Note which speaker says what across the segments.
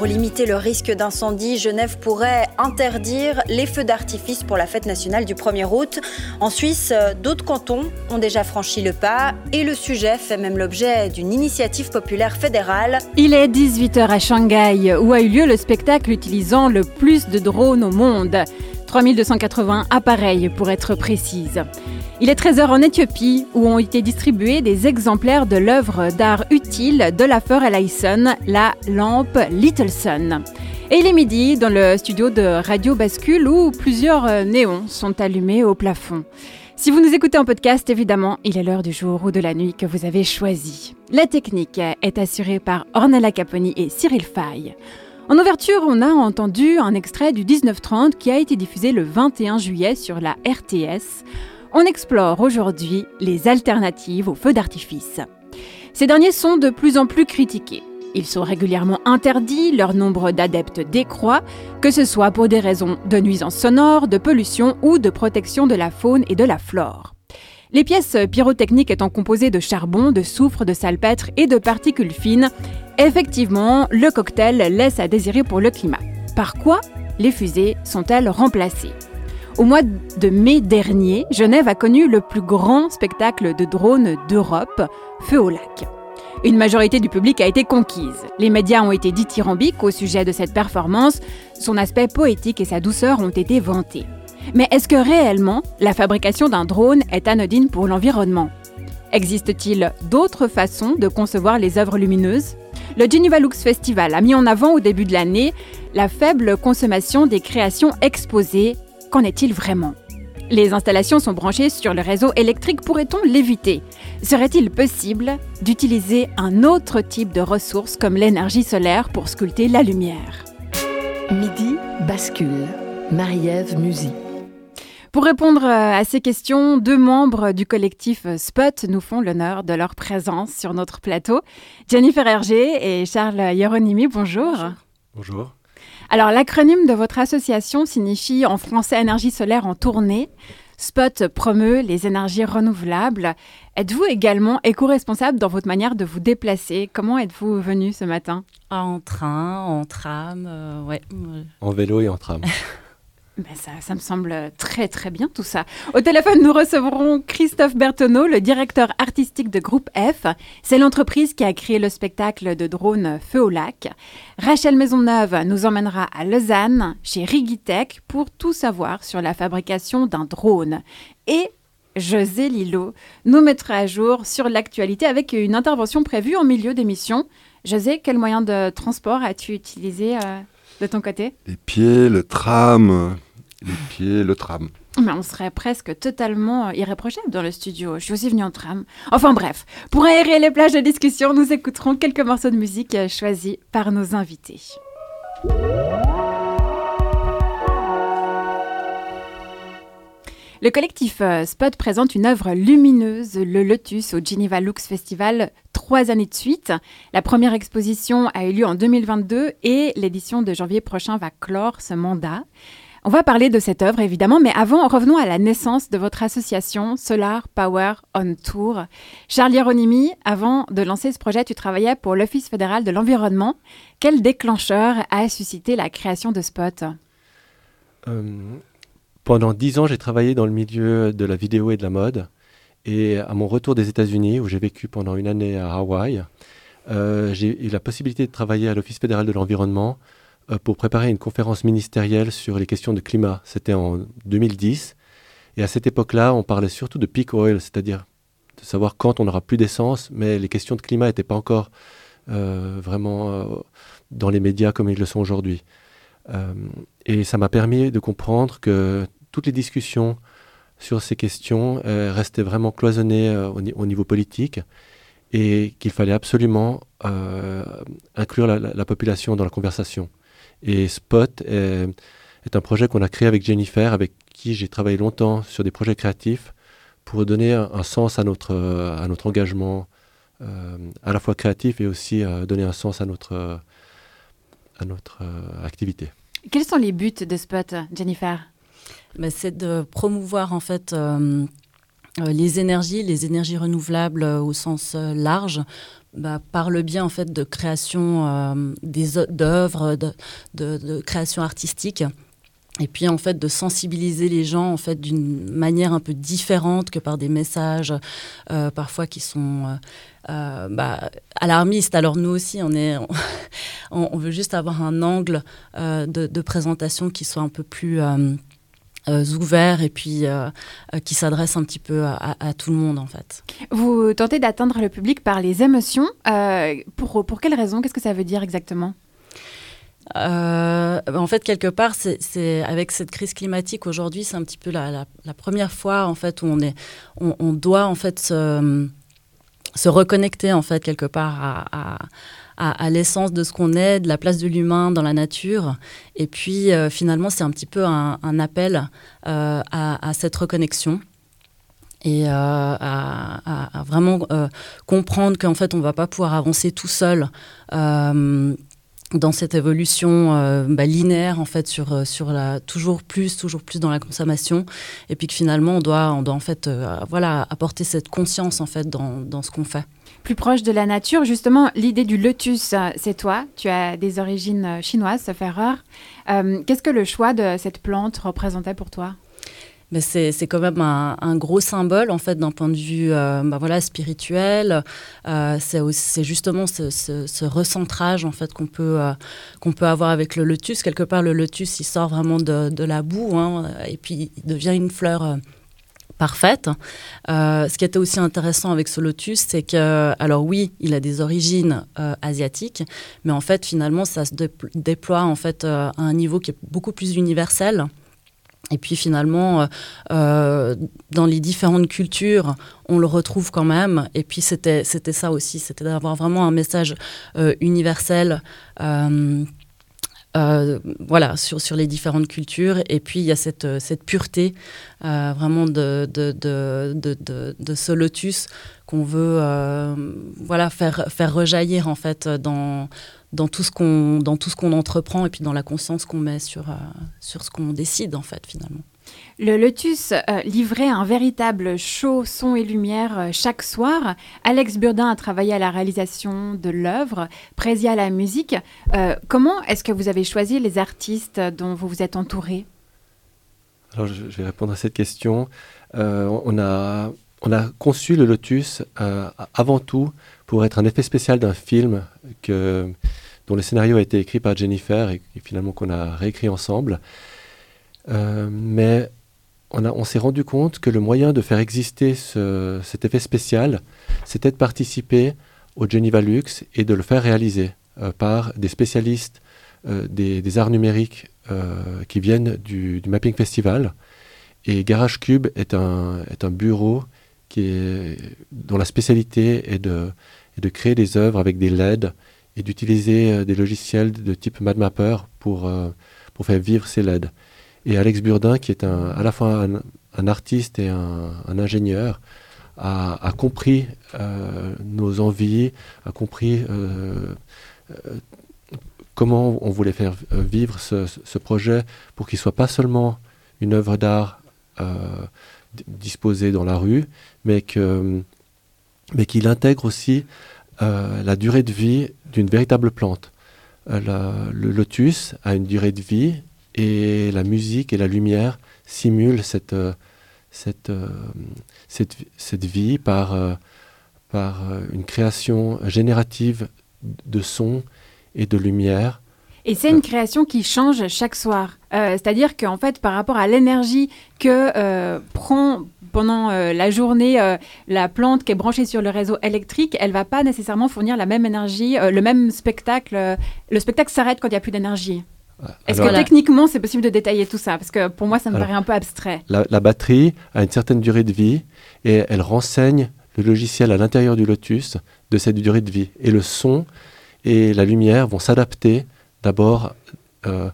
Speaker 1: Pour limiter le risque d'incendie, Genève pourrait interdire les feux d'artifice pour la fête nationale du 1er août. En Suisse, d'autres cantons ont déjà franchi le pas et le sujet fait même l'objet d'une initiative populaire fédérale.
Speaker 2: Il est 18h à Shanghai, où a eu lieu le spectacle utilisant le plus de drones au monde. 3280 appareils pour être précise. Il est 13h en Éthiopie où ont été distribués des exemplaires de l'œuvre d'art utile de la Ellison, la lampe Little Sun. Et il est midi dans le studio de Radio Bascule où plusieurs euh, néons sont allumés au plafond. Si vous nous écoutez en podcast, évidemment, il est l'heure du jour ou de la nuit que vous avez choisi. La technique est assurée par Ornella Caponi et Cyril Fay. En ouverture, on a entendu un extrait du 1930 qui a été diffusé le 21 juillet sur la RTS. On explore aujourd'hui les alternatives aux feux d'artifice. Ces derniers sont de plus en plus critiqués. Ils sont régulièrement interdits, leur nombre d'adeptes décroît, que ce soit pour des raisons de nuisance sonore, de pollution ou de protection de la faune et de la flore. Les pièces pyrotechniques étant composées de charbon, de soufre, de salpêtre et de particules fines, effectivement, le cocktail laisse à désirer pour le climat. Par quoi les fusées sont-elles remplacées? Au mois de mai dernier, Genève a connu le plus grand spectacle de drones d'Europe, Feu au lac. Une majorité du public a été conquise. Les médias ont été dithyrambiques au sujet de cette performance, son aspect poétique et sa douceur ont été vantés. Mais est-ce que réellement la fabrication d'un drone est anodine pour l'environnement? Existe-t-il d'autres façons de concevoir les œuvres lumineuses? Le Geneva Lux Festival a mis en avant au début de l'année la faible consommation des créations exposées Qu'en est-il vraiment? Les installations sont branchées sur le réseau électrique, pourrait-on l'éviter? Serait-il possible d'utiliser un autre type de ressource comme l'énergie solaire pour sculpter la lumière?
Speaker 3: Midi bascule. Marie-Ève Musy.
Speaker 2: Pour répondre à ces questions, deux membres du collectif Spot nous font l'honneur de leur présence sur notre plateau. Jennifer Hergé et Charles Hieronymi, bonjour.
Speaker 4: Bonjour.
Speaker 2: Alors, l'acronyme de votre association signifie en français énergie solaire en tournée. Spot promeut les énergies renouvelables. Êtes-vous également éco-responsable dans votre manière de vous déplacer? Comment êtes-vous venu ce matin?
Speaker 5: En train, en tram, euh, ouais.
Speaker 4: En vélo et en tram.
Speaker 2: Ben, ça, me semble très très bien tout ça. Au téléphone, nous recevrons Christophe Bertonneau, le directeur artistique de Groupe F. C'est l'entreprise qui a créé le spectacle de drone Feu au lac. Rachel Maisonneuve nous emmènera à Lausanne, chez Rigitech, pour tout savoir sur la fabrication d'un drone. Et José Lillo nous mettra à jour sur l'actualité avec une intervention prévue en milieu d'émission. José, quel moyen de transport as-tu utilisé euh, de ton côté?
Speaker 4: Les pieds, le tram, les pieds, le tram.
Speaker 2: Mais on serait presque totalement euh, irréprochable dans le studio. Je suis aussi venue en tram. Enfin bref, pour aérer les plages de discussion, nous écouterons quelques morceaux de musique euh, choisis par nos invités. Le collectif euh, Spot présente une œuvre lumineuse, le Lotus, au Geneva Lux Festival, trois années de suite. La première exposition a eu lieu en 2022 et l'édition de janvier prochain va clore ce mandat. On va parler de cette œuvre évidemment, mais avant, revenons à la naissance de votre association Solar Power on Tour. Charles Hieronymi, avant de lancer ce projet, tu travaillais pour l'Office fédéral de l'environnement. Quel déclencheur a suscité la création de Spot?
Speaker 4: Euh, Pendant dix ans, j'ai travaillé dans le milieu de la vidéo et de la mode. Et à mon retour des États-Unis, où j'ai vécu pendant une année à Hawaï, euh, j'ai eu la possibilité de travailler à l'Office fédéral de l'environnement pour préparer une conférence ministérielle sur les questions de climat. C'était en 2010. Et à cette époque-là, on parlait surtout de peak oil, c'est-à-dire de savoir quand on n'aura plus d'essence, mais les questions de climat n'étaient pas encore euh, vraiment euh, dans les médias comme ils le sont aujourd'hui. et ça m'a permis de comprendre que toutes les discussions sur ces questions restaient vraiment cloisonnées au, niveau politique et qu'il fallait absolument inclure la population dans la conversation. Et Spot est, un projet qu'on a créé avec Jennifer, avec qui j'ai travaillé longtemps sur des projets créatifs pour donner un, sens à notre, à notre engagement, à la fois créatif et aussi donner un sens à notre, à notre activité.
Speaker 2: Quels sont les buts de Spot, Jennifer?
Speaker 5: Ben, C'est de promouvoir en fait les énergies, les énergies renouvelables au sens large, bah, par le bien en fait de création euh, d'œuvres, de, de, création artistique. Et puis en fait de sensibiliser les gens en fait d'une manière un peu différente que par des messages euh, parfois qui sont euh, bah, alarmistes. Alors nous aussi on est on, veut juste avoir un angle de, présentation qui soit un peu plus euh, ouverts et puis euh, euh, qui s'adressent un petit peu à, tout le monde en fait.
Speaker 2: Vous tentez d'atteindre le public par les émotions. pour, pour quelles raisons Qu'est-ce que ça veut dire exactement?
Speaker 5: En fait, quelque part, c'est avec cette crise climatique aujourd'hui, c'est un petit peu la, la, première fois en fait où on est, on, doit en fait se, se, reconnecter en fait quelque part à à, l'essence de ce qu'on est, de la place de l'humain dans la nature. Et puis euh, finalement, c'est un petit peu un, appel euh, à, cette reconnexion et euh, à, vraiment comprendre qu'en fait, on ne va pas pouvoir avancer tout seul dans cette évolution bah, linéaire en fait sur sur la toujours plus toujours plus dans la consommation et puis que finalement on doit on doit en fait voilà apporter cette conscience en fait dans, dans ce qu'on fait
Speaker 2: plus proche de la nature. Justement, l'idée du lotus, c'est toi. Tu as des origines euh, chinoises, sauf erreur. Euh, Qu'est-ce que le choix de cette plante représentait pour toi?
Speaker 5: Mais c'est, quand même un, gros symbole en fait d'un point de vue euh, bah voilà spirituel. Euh, c'est, justement ce, ce, recentrage en fait qu'on peut qu'on peut avoir avec le lotus. Quelque part, le lotus il sort vraiment de, de la boue hein, et puis il devient une fleur parfaite. Euh, ce qui était aussi intéressant avec ce lotus, c'est que, alors oui, il a des origines euh, asiatiques, mais en fait, finalement, ça se déploie en fait euh, à un niveau qui est beaucoup plus universel. Et puis finalement, dans les différentes cultures, on le retrouve quand même. Et puis c'était ça aussi, c'était d'avoir vraiment un message universel. Euh, voilà, sur, sur les différentes cultures. Et puis, il y a cette, euh, cette pureté euh, vraiment de, de, de, de, ce lotus qu'on veut voilà, faire, faire rejaillir en fait dans, dans tout ce qu'on dans tout ce qu'on entreprend et puis dans la conscience qu'on met sur, sur ce qu'on décide en fait finalement.
Speaker 2: Le Lotus euh, livrait un véritable show son et lumière euh, chaque soir. Alex Burdin a travaillé à la réalisation de l'œuvre, Présia à la musique. Euh, comment est-ce que vous avez choisi les artistes dont vous vous êtes entouré?
Speaker 4: Alors, je, vais répondre à cette question. on, a, on a conçu le Lotus avant tout pour être un effet spécial d'un film dont le scénario a été écrit par Jennifer et, et finalement qu'on a réécrit ensemble. mais on, s'est rendu compte que le moyen de faire exister cet effet spécial, c'était de participer au Geneva Lux et de le faire réaliser euh, par des spécialistes euh, des, arts numériques euh, qui viennent du, Mapping Festival. Et Garage Cube est un, bureau dont la spécialité est de, créer des œuvres avec des LED et d'utiliser des logiciels de type MadMapper pour, pour faire vivre ces LED. Et Alex Burdin, qui est à la fois un, artiste et un, ingénieur, a, compris euh, nos envies, a compris euh, euh, comment on voulait faire vivre ce, projet pour qu'il soit pas seulement une œuvre d'art disposée dans la rue, mais mais qu'il intègre aussi la durée de vie d'une véritable plante. le lotus a une durée de vie et la musique et la lumière simulent cette, euh, cette, euh, cette, cette vie par, euh, par une création générative de son et de lumière.
Speaker 2: Et c'est une création qui change chaque soir. C'est-à-dire qu'en fait, par rapport à l'énergie que prend pendant la journée la plante qui est branchée sur le réseau électrique, elle va pas nécessairement fournir la même énergie, le même spectacle. le spectacle s'arrête quand il n'y a plus d'énergie. Est-ce que techniquement, c'est possible de détailler tout ça? Parce que pour moi, ça me paraît un peu abstrait.
Speaker 4: La, batterie a une certaine durée de vie et elle renseigne le logiciel à l'intérieur du Lotus de cette durée de vie. Et le son et la lumière vont s'adapter d'abord, euh,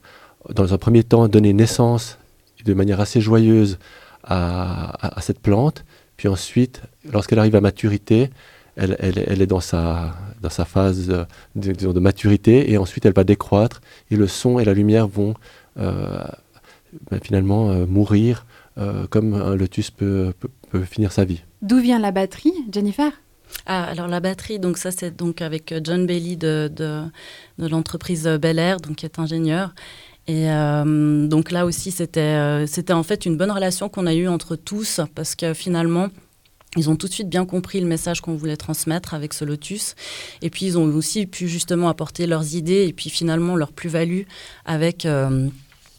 Speaker 4: dans un premier temps, donner naissance de manière assez joyeuse à, cette plante. Puis ensuite, lorsqu'elle arrive à maturité, elle, est dans sa, dans sa phase de, de, maturité et ensuite elle va décroître et le son et la lumière vont euh, ben, finalement euh, mourir euh, comme un lotus peut, peut, finir sa vie.
Speaker 2: D'où vient la batterie, Jennifer?
Speaker 5: Ah, alors la batterie, donc ça c'est donc avec John Bailey de, de, de l'entreprise Bel Air, donc qui est ingénieur. Et euh, donc là aussi, c'était euh, c'était en fait une bonne relation qu'on a eue entre tous, parce que finalement, ils ont tout de suite bien compris le message qu'on voulait transmettre avec ce lotus. Et puis, ils ont aussi pu justement apporter leurs idées et puis finalement leur plus-value avec... Euh,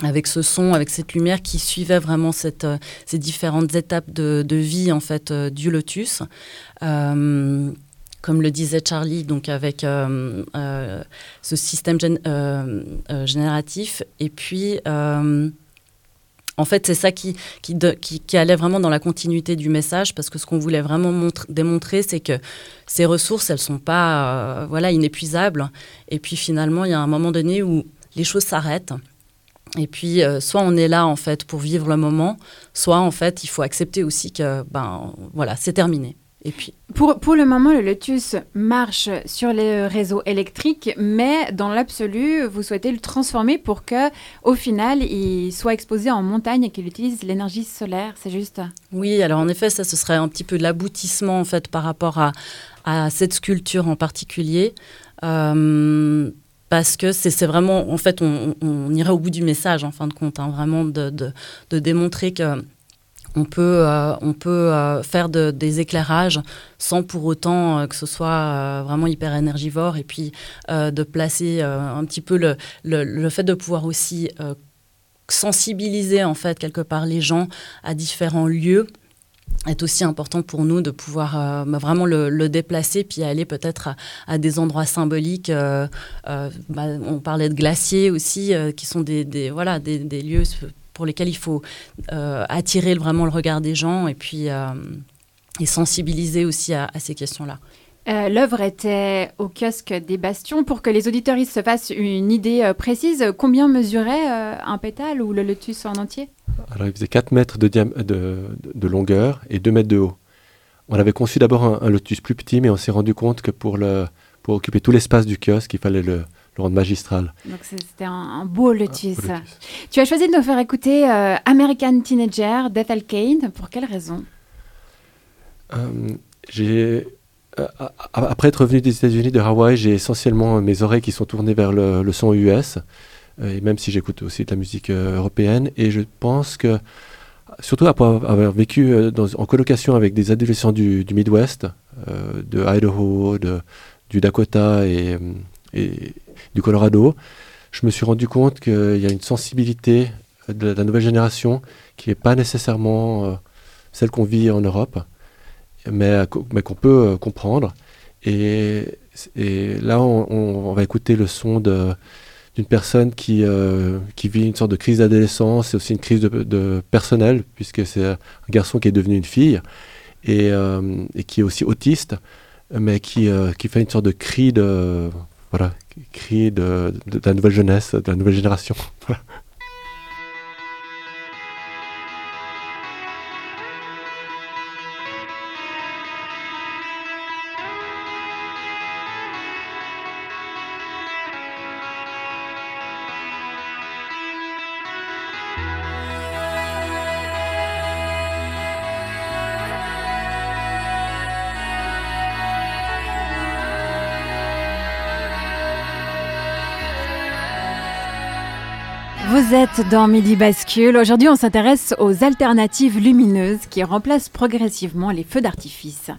Speaker 5: avec ce son, avec cette lumière qui suivait vraiment cette, ces différentes étapes de, de vie en fait du lotus comme le disait Charlie, donc avec euh, euh, ce système euh, génératif. Et puis, en fait, c'est ça qui, qui, qui, allait vraiment dans la continuité du message, parce que ce qu'on voulait vraiment démontrer, c'est que ces ressources, elles ne sont pas voilà, inépuisables. Et puis finalement, il y a un moment donné où les choses s'arrêtent. Et puis, soit on est là, en fait, pour vivre le moment, soit, en fait, il faut accepter aussi que, ben, voilà, c'est terminé.
Speaker 2: Pour, le moment, le Lotus marche sur les réseaux électriques, mais dans l'absolu, vous souhaitez le transformer pour que, au final, il soit exposé en montagne et qu'il utilise l'énergie solaire, c'est juste?
Speaker 5: Oui, alors en effet, ça, ce serait un petit peu l'aboutissement en fait par rapport à, cette sculpture en particulier. Euh, parce que c'est vraiment, en fait, on, on, irait au bout du message, en fin de compte, hein, vraiment de démontrer que on peut, euh, on peut euh, faire des éclairages sans pour autant euh, que ce soit vraiment hyper énergivore et puis de placer un petit peu le, le, fait de pouvoir aussi sensibiliser en fait quelque part les gens à différents lieux est aussi important pour nous de pouvoir bah, vraiment le, déplacer puis aller peut-être à, des endroits symboliques. Bah, on parlait de glaciers aussi, qui sont des, voilà, des lieux pour lesquels il faut euh, attirer vraiment le regard des gens et puis euh, et sensibiliser aussi à, ces questions-là.
Speaker 2: Euh, l'œuvre était au kiosque des Bastions. Pour que les auditeurs se fassent une idée précise, combien mesurait un pétale ou le lotus en entier?
Speaker 4: Alors, il faisait 4 mètres de, de, de, longueur et 2 mètres de haut. On avait conçu d'abord un, un, lotus plus petit, mais on s'est rendu compte que pour, le, pour occuper tout l'espace du kiosque, il fallait le, le magistral.
Speaker 2: Donc c'était un, beau lotus. Tu as choisi de nous faire écouter euh, American Teenager d'Ethel Kane. Pour quelle raison?
Speaker 4: Euh, J'ai euh, après être revenu des États-Unis, de Hawaï, j'ai essentiellement mes oreilles qui sont tournées vers le, son US, et même si j'écoute aussi de la musique européenne. Et je pense que, surtout après avoir vécu en colocation avec des adolescents du, Midwest, de Idaho, de, du Dakota et, et, du Colorado, je me suis rendu compte qu'il y a une sensibilité de la nouvelle génération qui n'est pas nécessairement euh, celle qu'on vit en Europe, mais, mais qu'on peut euh, comprendre. Et, là, on, va écouter le son d'une personne qui, euh, vit une sorte de crise d'adolescence et aussi une crise de, personnel, puisque c'est un garçon qui est devenu une fille et, et qui est aussi autiste, mais qui, qui fait une sorte de cri de, voilà, cri de, la nouvelle jeunesse, de la nouvelle génération.
Speaker 2: êtes dans Midi Bascule. Aujourd'hui, on s'intéresse aux alternatives lumineuses qui remplacent progressivement les feux d'artifice.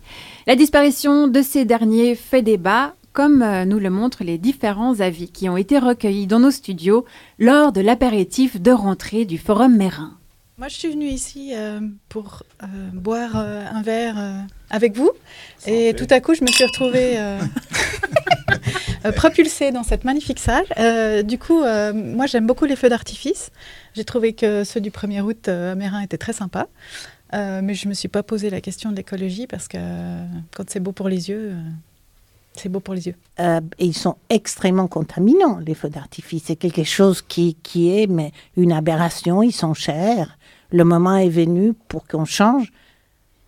Speaker 2: La disparition de ces derniers fait débat, comme euh, nous le montrent les différents avis qui ont été recueillis dans nos studios lors de l'apéritif de rentrée du Forum Mérin.
Speaker 6: Moi, je suis venue ici euh, pour euh, boire un verre avec vous. et tout à coup, je me suis retrouvée Euh, propulsé dans cette magnifique salle. Euh, du coup, euh, moi, j'aime beaucoup les feux d'artifice. J'ai trouvé que ceux du 1er août à Mérin étaient très sympas. mais je ne me suis pas posé la question de l'écologie parce que quand c'est beau pour les yeux, C'est beau pour les yeux.
Speaker 7: Et ils sont extrêmement contaminants, les feux d'artifice. C'est quelque chose qui, qui est mais une aberration. Ils sont chers. Le moment est venu pour qu'on change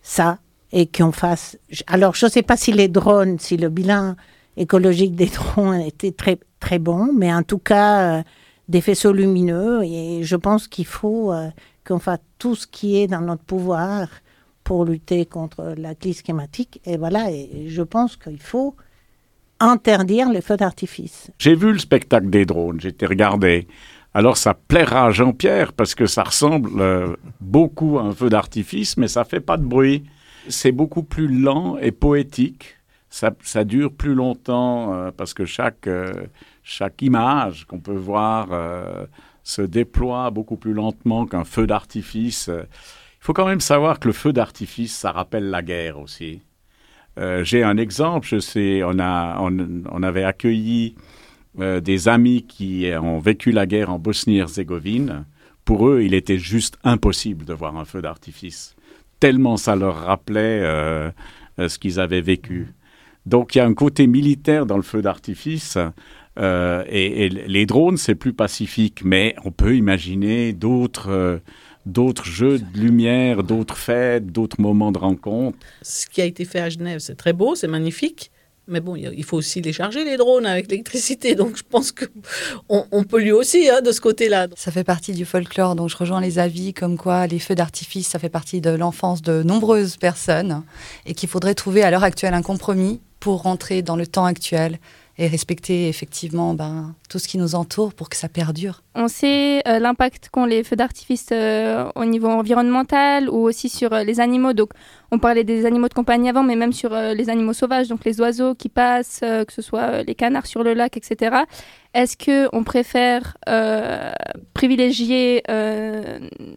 Speaker 7: ça et qu'on fasse. Alors, je ne sais pas si les drones, si le bilan écologique des drones était très, très bon, mais en tout cas, euh, des faisceaux lumineux. Et je pense qu'il faut euh, qu'on fasse tout ce qui est dans notre pouvoir pour lutter contre la crise climatique. Et voilà, et je pense qu'il faut interdire les feux d'artifice.
Speaker 8: J'ai vu le spectacle des drones, été regardé. Alors ça plaira à Jean-Pierre parce que ça ressemble euh, beaucoup à un feu d'artifice, mais ça fait pas de bruit. C'est beaucoup plus lent et poétique. Ça, dure plus longtemps euh, parce que chaque, euh, chaque image qu'on peut voir se déploie beaucoup plus lentement qu'un feu d'artifice. Il faut quand même savoir que le feu d'artifice, ça rappelle la guerre aussi. Euh, j'ai un exemple, je on, a, on, avait accueilli euh, des amis qui ont vécu la guerre en Bosnie-Herzégovine. Pour eux, il était juste impossible de voir un feu d'artifice, tellement ça leur rappelait euh, ce qu'ils avaient vécu. Donc il y a un côté militaire dans le feu d'artifice. et, les drones, c'est plus pacifique, mais on peut imaginer d'autres d'autres jeux de lumière, d'autres fêtes, d'autres moments de rencontre.
Speaker 9: Ce qui a été fait à Genève, c'est très beau, c'est magnifique. Mais bon, il faut aussi les charger, les drones, avec l'électricité. Donc je pense qu'on on peut lui aussi hein, de ce côté-là.
Speaker 10: Ça fait partie du folklore, donc je rejoins les avis comme quoi les feux d'artifice, ça fait partie de l'enfance de nombreuses personnes et qu'il faudrait trouver à l'heure actuelle un compromis pour rentrer dans le temps actuel et respecter effectivement ben, tout ce qui nous entoure pour que ça perdure.
Speaker 11: On sait euh, l'impact qu'ont les feux d'artifice euh, au niveau environnemental ou aussi sur euh, les animaux. Donc, on parlait des animaux de compagnie avant, mais même sur les animaux sauvages, donc les oiseaux qui passent, que ce soit les canards sur le lac, etc. Est-ce qu'on préfère privilégier,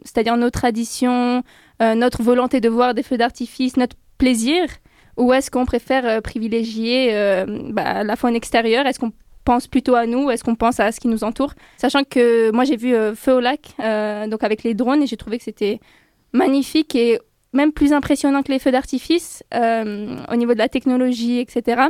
Speaker 11: c'est-à-dire nos traditions, notre volonté de voir des feux d'artifice, notre plaisir ou est-ce qu'on préfère euh, privilégier euh, bah, la faune extérieure? Est-ce qu'on pense plutôt à nous? Est-ce qu'on pense à ce qui nous entoure? Sachant que moi j'ai vu euh, Feu au lac, donc avec les drones, et j'ai trouvé que c'était magnifique et même plus impressionnant que les feux d'artifice au niveau de la technologie, etc.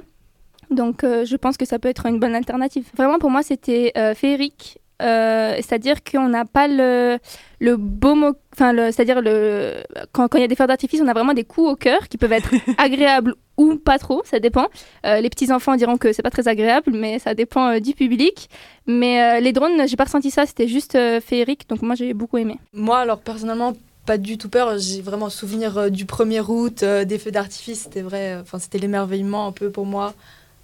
Speaker 11: Donc je pense que ça peut être une bonne alternative. Vraiment pour moi c'était féerique euh, c'est-à-dire qu'on n'a pas le, le beau mot, enfin, c'est-à-dire le, quand il y a des feux d'artifice, on a vraiment des coups au cœur qui peuvent être agréables ou pas trop, ça dépend. Euh, les petits enfants diront que c'est pas très agréable, mais ça dépend euh, du public. Mais les drones, j'ai pas ressenti ça, c'était juste féerique, donc moi j'ai beaucoup aimé.
Speaker 12: Moi, alors personnellement, pas du tout peur. J'ai vraiment souvenir du 1er août, des feux d'artifice. C'était vrai, enfin c'était l'émerveillement un peu pour moi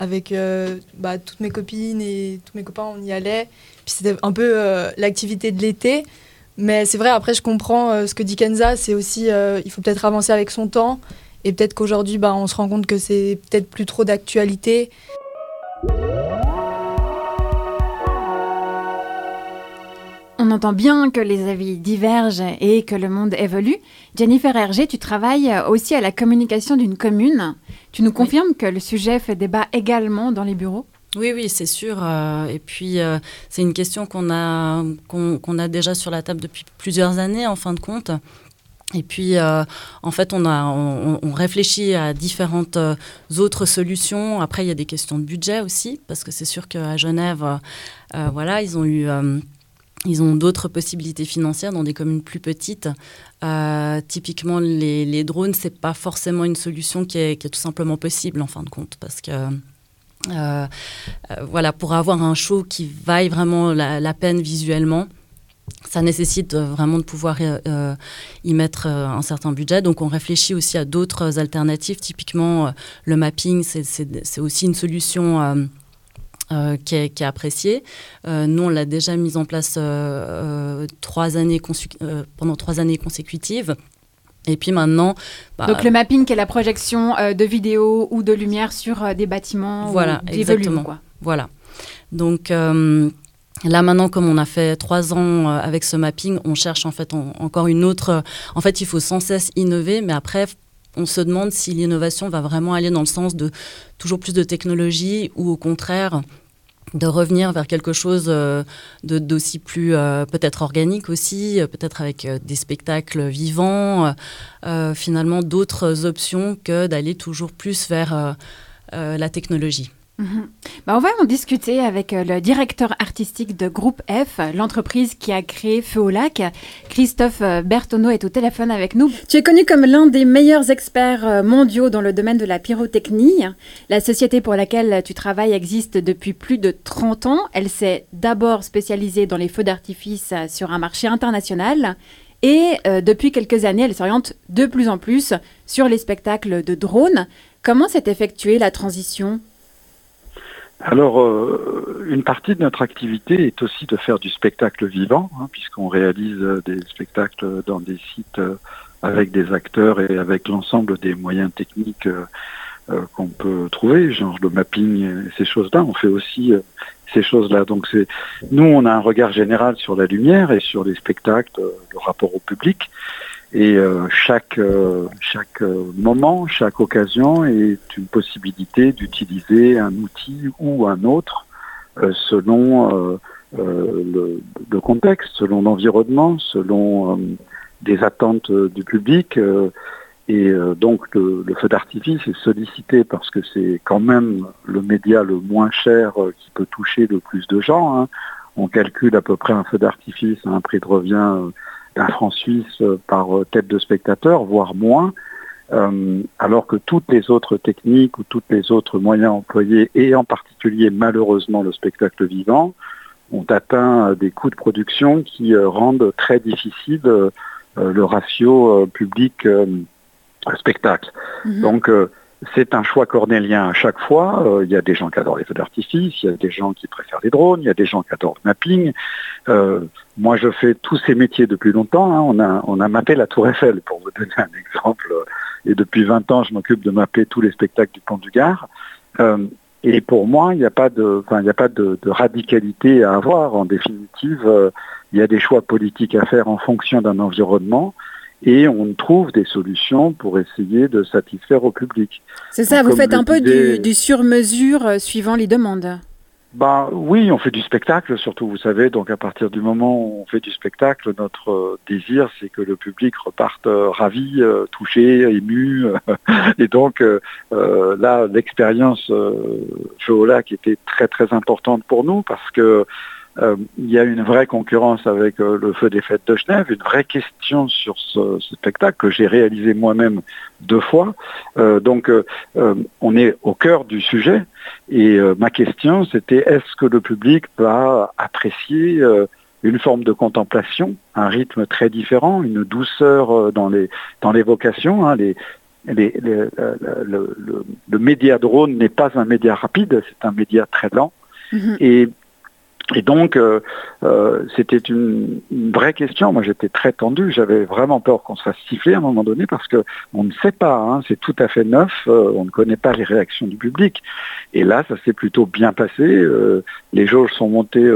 Speaker 12: avec euh, bah, toutes mes copines et tous mes copains, on y allait. Puis c'était un peu euh, l'activité de l'été. Mais c'est vrai, après, je comprends euh, ce que dit Kenza, c'est aussi, il faut peut-être avancer avec son temps. Et peut-être qu'aujourd'hui, bah, on se rend compte que c'est peut-être plus trop d'actualité.
Speaker 2: On entend bien que les avis divergent et que le monde évolue. Jennifer Hergé, tu travailles aussi à la communication d'une commune. Tu nous confirmes que le sujet fait débat également dans les bureaux?
Speaker 5: Oui, oui, c'est sûr. Euh, et puis, euh, c'est une question qu'on a, a déjà sur la table depuis plusieurs années, en fin de compte. Et puis, euh, en fait, on, a, on, réfléchit à différentes autres solutions. Après, il y a des questions de budget aussi, parce que c'est sûr qu'à Genève, voilà, ils ont eu ils ont d'autres possibilités financières dans des communes plus petites. Typiquement, les, les drones, c'est pas forcément une solution qui est, qui est, tout simplement possible en fin de compte, parce que euh, euh, voilà, pour avoir un show qui vaille vraiment la, peine visuellement, ça nécessite vraiment de pouvoir y mettre un certain budget. Donc, on réfléchit aussi à d'autres alternatives. Typiquement, le mapping, c'est aussi une solution euh, qui, est. Euh, nous, on l'a déjà mis en place euh, trois années pendant trois années consécutives. Et puis maintenant.
Speaker 2: Bah, Donc le mapping, qui est la projection de vidéos ou de lumière sur des bâtiments
Speaker 5: voilà,
Speaker 2: ou
Speaker 5: des exactement. Quoi. Voilà. Donc. Là maintenant, comme on a fait trois ans avec ce mapping, on cherche en fait encore une autre. En fait, il faut sans cesse innover, mais après, on se demande si l'innovation va vraiment aller dans le sens de toujours plus de technologie ou au contraire de revenir vers quelque chose euh, d'aussi plus euh, peut-être organique aussi, euh, peut-être avec des spectacles vivants, finalement d'autres options que d'aller toujours plus vers la technologie.
Speaker 2: Mhm. Bah, on va en discuter avec euh, le directeur artistique de Groupe F, l'entreprise qui a créé Feu au lac. Christophe euh, Bertonneau est au téléphone avec nous. Tu es connu comme l'un des meilleurs experts euh, mondiaux dans le domaine de la pyrotechnie. La société pour laquelle tu travailles existe depuis plus de 30 ans. Elle s'est d'abord spécialisée dans les feux d'artifice sur un marché international. Et depuis quelques années, elle s'oriente de plus en plus sur les spectacles de drones. Comment s'est effectuée la transition?
Speaker 13: Alors, euh, une partie de notre activité est aussi de faire du spectacle vivant, hein, puisqu'on réalise euh, des spectacles dans des sites euh, avec des acteurs et avec l'ensemble des moyens techniques qu'on peut trouver, genre le mapping et ces choses-là. On fait aussi ces choses-là. Donc, c'est nous, on a un regard général sur la lumière et sur les spectacles, le rapport au public. Et euh, chaque, euh, chaque euh, moment, chaque occasion est une possibilité d'utiliser un outil ou un autre selon le, le, contexte, selon l'environnement, selon des attentes du public. et donc le, le feu d'artifice est sollicité parce que c'est quand même le média le moins cher qui peut toucher le plus de gens. Hein. On calcule à peu près un feu d'artifice à un prix de revient d'un franc suisse par euh, tête de spectateur, voire moins, euh, alors que toutes les autres techniques ou tous les autres moyens employés, et en particulier malheureusement le spectacle vivant, ont atteint des coûts de production qui euh, rendent très difficile le ratio public-spectacle. Mhm. Donc c'est un choix cornélien à chaque fois. Euh, il y a des gens qui adorent les feux d'artifice, il y a des gens qui préfèrent les drones, il y a des gens qui adorent le mapping. Euh, moi, je fais tous ces métiers depuis longtemps. Hein. On, a, mappé la Tour Eiffel, pour vous donner un exemple. Et depuis 20 ans, je m'occupe de mapper tous les spectacles du Pont du Gard. Euh, et pour moi, il n'y a pas de, radicalité à avoir. En définitive, il y a des choix politiques à faire en fonction d'un environnement et on trouve des solutions pour essayer de satisfaire au public.
Speaker 2: C'est ça, vous faites un peu du, sur-mesure euh, suivant les demandes
Speaker 13: bah oui, on fait du spectacle surtout, vous savez. Donc à partir du moment où on fait du spectacle, notre euh, désir c'est que le public reparte euh, ravi, touché, ému. et donc là, l'expérience euh, qui était très très importante pour nous parce que euh, il y a une vraie concurrence avec euh, le feu des fêtes de Genève, une vraie question sur ce, spectacle que j'ai réalisé moi-même deux fois. Euh, donc on est au cœur du sujet et ma question c'était est-ce que le public va apprécier une forme de contemplation, un rythme très différent, une douceur dans les dans l'évocation. Hein, les, les, le, le, le, média drone n'est pas un média rapide, c'est un média très lent. Mm-hmm. Et et donc, euh, euh, c'était une, vraie question. Moi, j'étais très tendu. J'avais vraiment peur qu'on se fasse siffler à un moment donné parce que on ne sait pas. Hein, c'est tout à fait neuf. Euh, on ne connaît pas les réactions du public. Et là, ça s'est plutôt bien passé. les jauges sont montées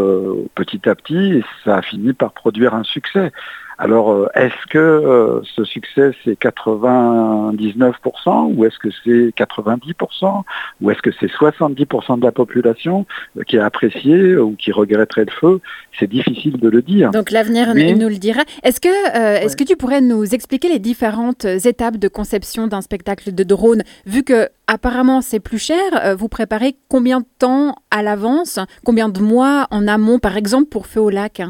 Speaker 13: petit à petit et ça a fini par produire un succès. Alors, euh, est-ce que euh, ce succès, c'est 99% ou est-ce que c'est 90% ou est-ce que c'est 70% de la population euh, qui a apprécié ou qui regretterait le feu? C'est difficile de le dire.
Speaker 2: Donc l'avenir nous le dira. Est-ce que, est-ce que tu pourrais nous expliquer les différentes étapes de conception d'un spectacle de drone? Vu que apparemment c'est plus cher, vous préparez combien de temps à l'avance? Combien de mois en amont, par exemple, pour Feu au lac?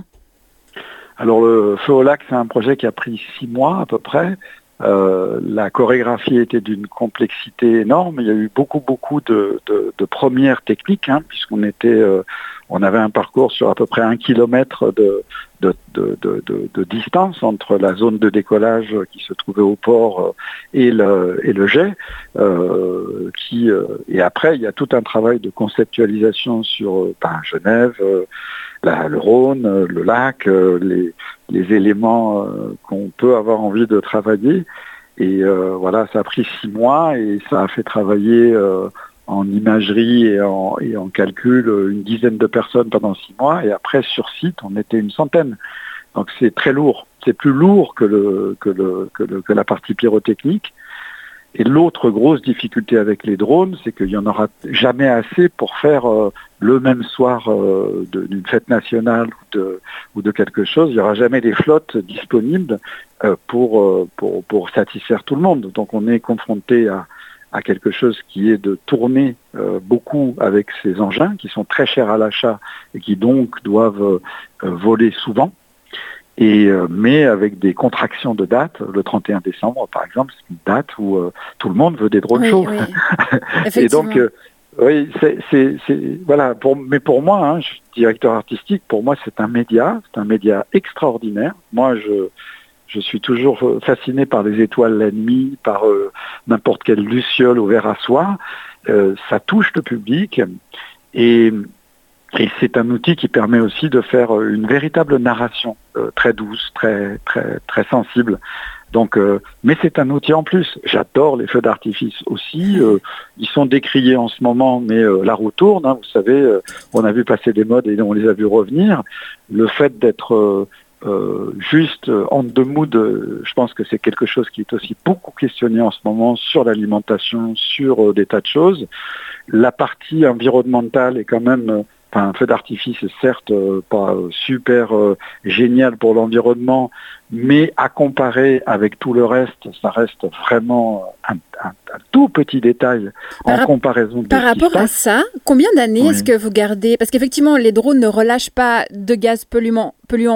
Speaker 13: Alors le Feu au lac, c'est un projet qui a pris six mois à peu près. Euh, la chorégraphie était d'une complexité énorme. Il y a eu beaucoup, beaucoup de, premières techniques, hein, puisqu'on était, euh, on avait un parcours sur à peu près un kilomètre de, distance entre la zone de décollage qui se trouvait au port euh, et le, et le jet. qui, et après, il y a tout un travail de conceptualisation sur ben, Genève le Rhône, le lac, euh, les, éléments euh, qu'on peut avoir envie de travailler. Et euh, voilà, ça a pris six mois et ça a fait travailler en imagerie et en, calcul une dizaine de personnes pendant six mois. Et après, sur site, on était une centaine. Donc c'est très lourd. C'est plus lourd que, la partie pyrotechnique. Et l'autre grosse difficulté avec les drones, c'est qu'il n'y en aura jamais assez pour faire le même soir euh, d'une fête nationale ou de, quelque chose, il n'y aura jamais des flottes disponibles euh, euh, pour, satisfaire tout le monde. Donc on est confronté à, à quelque chose qui est de tourner euh, beaucoup avec ces engins qui sont très chers à l'achat et qui donc doivent euh, voler souvent. Et, euh, mais avec des contractions de date, le 31 décembre par exemple, c'est une date où tout le monde veut des drones
Speaker 1: Oui,
Speaker 13: chauds.
Speaker 1: oui.
Speaker 13: et donc, oui, c'est- voilà. Pour, mais pour moi, hein, je suis directeur artistique. Pour moi, c'est un média, c'est un média extraordinaire. Moi, je, je suis toujours euh, fasciné par les étoiles la nuit, par euh, n'importe quelle luciole au verre à soie. Euh, ça touche le public et, et c'est un outil qui permet aussi de faire une véritable narration euh, très douce, très très très sensible. Donc, euh, mais c'est un outil en plus. J'adore les feux d'artifice aussi. Euh, ils sont décriés en ce moment, mais euh, la roue tourne. hein. vous savez, on a vu passer des modes et on les a vus revenir. Le fait d'être euh, juste euh, en deux mood, je pense que c'est quelque chose qui est aussi beaucoup questionné en ce moment sur l'alimentation, sur euh, des tas de choses. La partie environnementale est quand même, enfin, un feu d'artifice est certes pas super génial pour l'environnement, mais à comparer avec tout le reste, ça reste vraiment un, un- un tout petit détail
Speaker 2: Par
Speaker 13: en comparaison de
Speaker 2: Par rapport à ça, combien d'années
Speaker 13: Oui.
Speaker 2: est-ce que vous gardez? Parce qu'effectivement, les drones ne relâchent pas de gaz polluants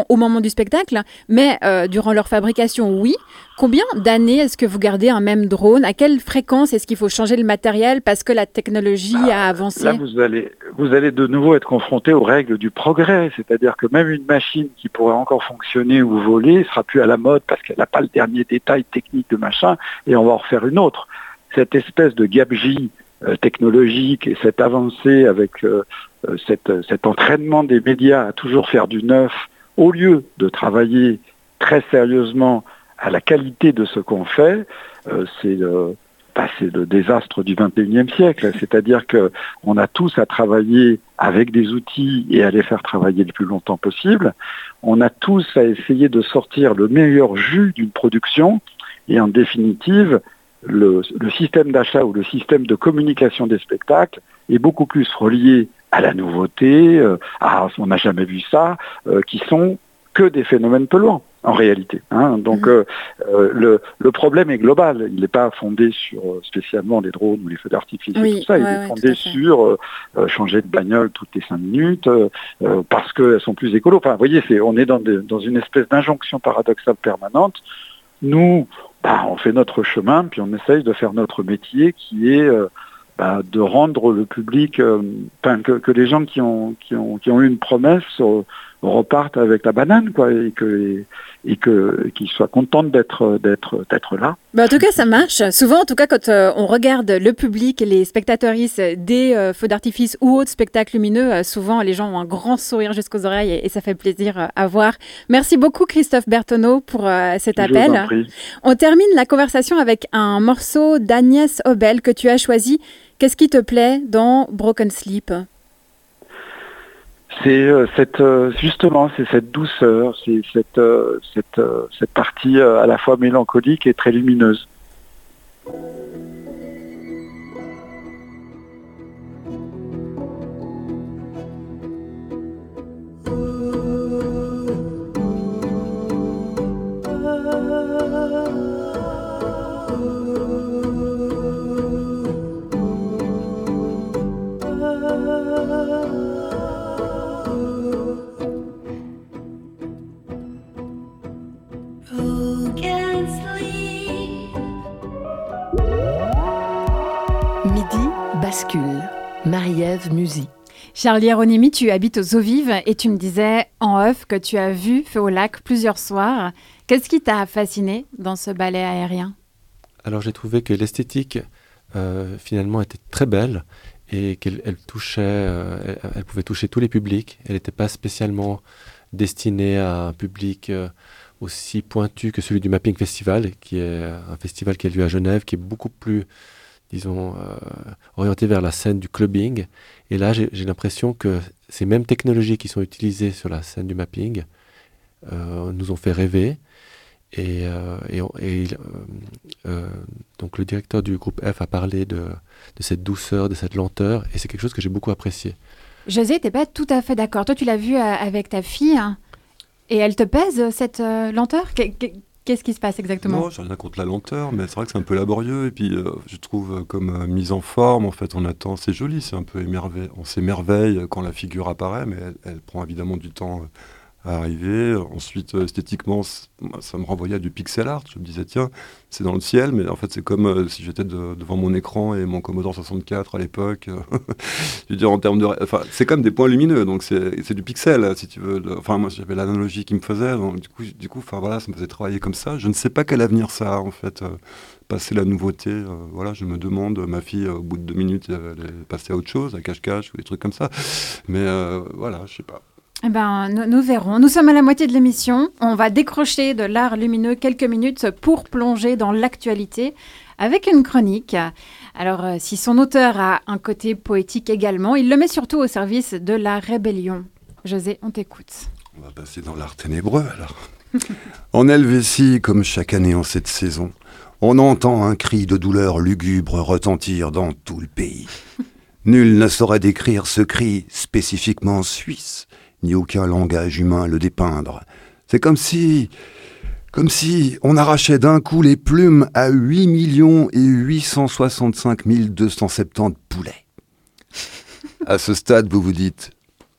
Speaker 2: au moment du spectacle, mais euh, durant leur fabrication, oui. Combien d'années est-ce que vous gardez un même drone? À quelle fréquence est-ce qu'il faut changer le matériel parce que la technologie a avancé?
Speaker 13: Là, vous allez, vous allez de nouveau être confronté aux règles du progrès, c'est-à-dire que même une machine qui pourrait encore fonctionner ou voler sera plus à la mode parce qu'elle n'a pas le dernier détail technique de machin, et on va en refaire une autre. Cette espèce de gabegie euh, technologique et cette avancée avec euh, euh, cette, cet entraînement des médias à toujours faire du neuf, au lieu de travailler très sérieusement à la qualité de ce qu'on fait, c'est bah, c'est le désastre du 21e siècle. C'est-à-dire que on a tous à travailler avec des outils et à les faire travailler le plus longtemps possible. On a tous à essayer de sortir le meilleur jus d'une production et en définitive, le, le système d'achat ou le système de communication des spectacles est beaucoup plus relié à la nouveauté, euh, à on n'a jamais vu ça, euh, qui sont que des phénomènes polluants en réalité. hein. Donc euh, euh, le, le problème est global. Il n'est pas fondé sur euh, spécialement les drones ou les feux d'artifice
Speaker 2: Oui,
Speaker 13: et tout ça. Il est
Speaker 2: ouais,
Speaker 13: fondé sur euh, changer de bagnole toutes les cinq minutes euh, parce qu'elles sont plus écolo. Enfin, vous voyez, c'est, on est dans, des- dans une espèce d'injonction paradoxale permanente. Nous, bah, on fait notre chemin, puis on essaye de faire notre métier qui est bah, de rendre le public, enfin, que, que les gens qui ont, qui ont, qui ont eu une promesse repartent avec la banane, quoi, et que et que qu'ils soient contents d'être d'être d'être là.
Speaker 2: En tout cas, ça marche. Souvent, en tout cas, quand euh, on regarde le public et les spectateuristes des euh, feux d'artifice ou autres spectacles lumineux, euh, souvent les gens ont un grand sourire jusqu'aux oreilles et, et ça fait plaisir à voir. Merci beaucoup, Christophe Bertonneau, pour cet appel. On termine la conversation avec un morceau d'Agnès Obel que tu as choisi. Qu'est-ce qui te plaît dans Broken Sleep?
Speaker 13: C'est euh, euh, justement cette douceur, c'est cette euh, partie à la fois mélancolique et très lumineuse.
Speaker 2: Charlie Hieronymi, tu habites aux eaux vives et tu me disais en off que tu as vu Feu au lac plusieurs soirs. Qu'est-ce qui t'a fasciné dans ce ballet aérien?
Speaker 4: Alors j'ai trouvé que l'esthétique euh, finalement était très belle et qu'elle elle touchait, euh, elle pouvait toucher tous les publics. Elle n'était pas spécialement destinée à un public euh, aussi pointu que celui du Mapping Festival, qui est un festival qui a lieu à Genève, qui est beaucoup plus, disons, euh, orienté vers la scène du clubbing. Et là, j'ai l'impression que ces mêmes technologies qui sont utilisées sur la scène du mapping euh, nous ont fait rêver. Et, euh, euh, donc le directeur du groupe F a parlé de, cette douceur, de cette lenteur, et c'est quelque chose que j'ai beaucoup apprécié.
Speaker 2: José, t'es pas tout à fait d'accord. Toi, tu l'as vu avec ta fille hein, et elle te pèse cette lenteur? Qu'est-ce qui se passe exactement
Speaker 14: Non, j'ai rien contre la lenteur, mais c'est vrai que c'est un peu laborieux. Et puis, euh, je trouve euh, comme euh, mise en forme, en fait, on attend. C'est joli, c'est un peu émerveillé. On s'émerveille quand la figure apparaît, mais elle, prend évidemment du temps à arriver. Ensuite, euh, esthétiquement, ça me renvoyait à du pixel art. Je me disais, tiens, c'est dans le ciel, mais en fait, c'est comme euh, si j'étais de- devant mon écran et mon Commodore 64 à l'époque. je veux en termes de. Enfin, c'est comme des points lumineux, donc c'est du pixel, si tu veux. Enfin, moi, j'avais l'analogie qui me faisait. Du coup, du coup, enfin, voilà, ça me faisait travailler comme ça. Je ne sais pas quel avenir ça a, en fait. euh, passer la nouveauté, euh, voilà, je me demande, ma fille, euh, au bout de deux minutes, elle est passée à autre chose, à cache-cache ou des trucs comme ça. Mais euh, voilà, je sais pas.
Speaker 2: Eh ben, nous, nous verrons. Nous sommes à la moitié de l'émission. On va décrocher de l'art lumineux quelques minutes pour plonger dans l'actualité avec une chronique. Alors, euh, si son auteur a un côté poétique également, il le met surtout au service de la rébellion. José, on t'écoute.
Speaker 14: On va passer dans l'art ténébreux alors. en Helvétie, comme chaque année en cette saison, on entend un cri de douleur lugubre retentir dans tout le pays. Nul ne saurait décrire ce cri spécifiquement suisse, ni aucun langage humain le dépeindre. C'est comme si, comme si on arrachait d'un coup les plumes à 8 millions et 865 270 poulets. À ce stade, vous vous dites,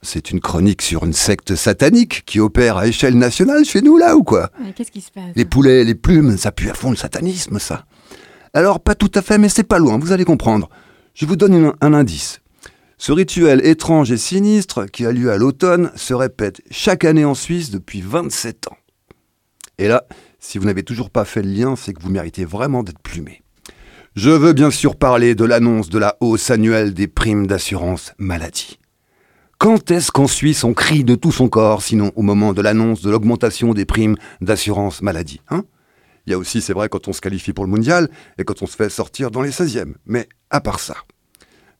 Speaker 14: c'est une chronique sur une secte satanique qui opère à échelle nationale chez nous, là, ou quoi?
Speaker 2: Mais Qu'est-ce qui se passe?
Speaker 14: Les poulets, les plumes, ça pue à fond le satanisme, ça. Alors, pas tout à fait, mais c'est pas loin, vous allez comprendre. Je vous donne une- un indice. Ce rituel étrange et sinistre, qui a lieu à l'automne, se répète chaque année en Suisse depuis 27 ans. Et là, si vous n'avez toujours pas fait le lien, c'est que vous méritez vraiment d'être plumé. Je veux bien sûr parler de l'annonce de la hausse annuelle des primes d'assurance maladie. Quand est-ce qu'en Suisse on crie de tout son corps, sinon au moment de l'annonce de l'augmentation des primes d'assurance maladie hein? Il y a aussi, c'est vrai, quand on se qualifie pour le mondial et quand on se fait sortir dans les 16e. Mais à part ça.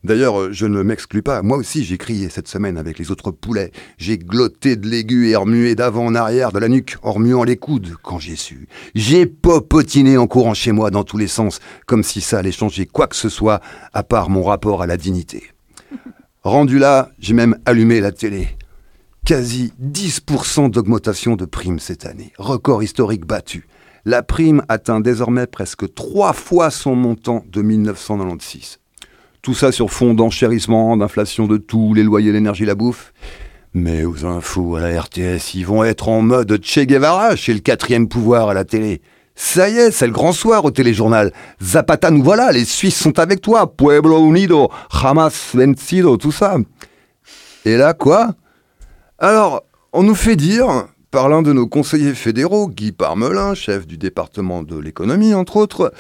Speaker 14: D'ailleurs, euh, je ne m'exclus pas. Moi aussi, j'ai crié cette semaine avec les autres poulets. J'ai glotté de l'aigu et remué d'avant en arrière de la nuque en remuant les coudes quand j'ai su. J'ai popotiné en courant chez moi dans tous les sens, comme si ça allait changer quoi que ce soit à part mon rapport à la dignité. Rendu là, j'ai même allumé la télé. Quasi 10% d'augmentation de primes cette année. Record historique battu. La prime atteint désormais presque trois fois son montant de 1996. Tout ça sur fond d'enchérissement, d'inflation de tout, les loyers, l'énergie, la bouffe. Mais aux infos à la RTS, ils vont être en mode Che Guevara chez le quatrième pouvoir à la télé. Ça y est, c'est le grand soir au téléjournal. Zapata, nous voilà, les Suisses sont avec toi. Pueblo Unido, Hamas vencido, tout ça. Et là, quoi? Alors, on nous fait dire, par l'un de nos conseillers fédéraux, Guy Parmelin, chef du département de l'économie, entre autres,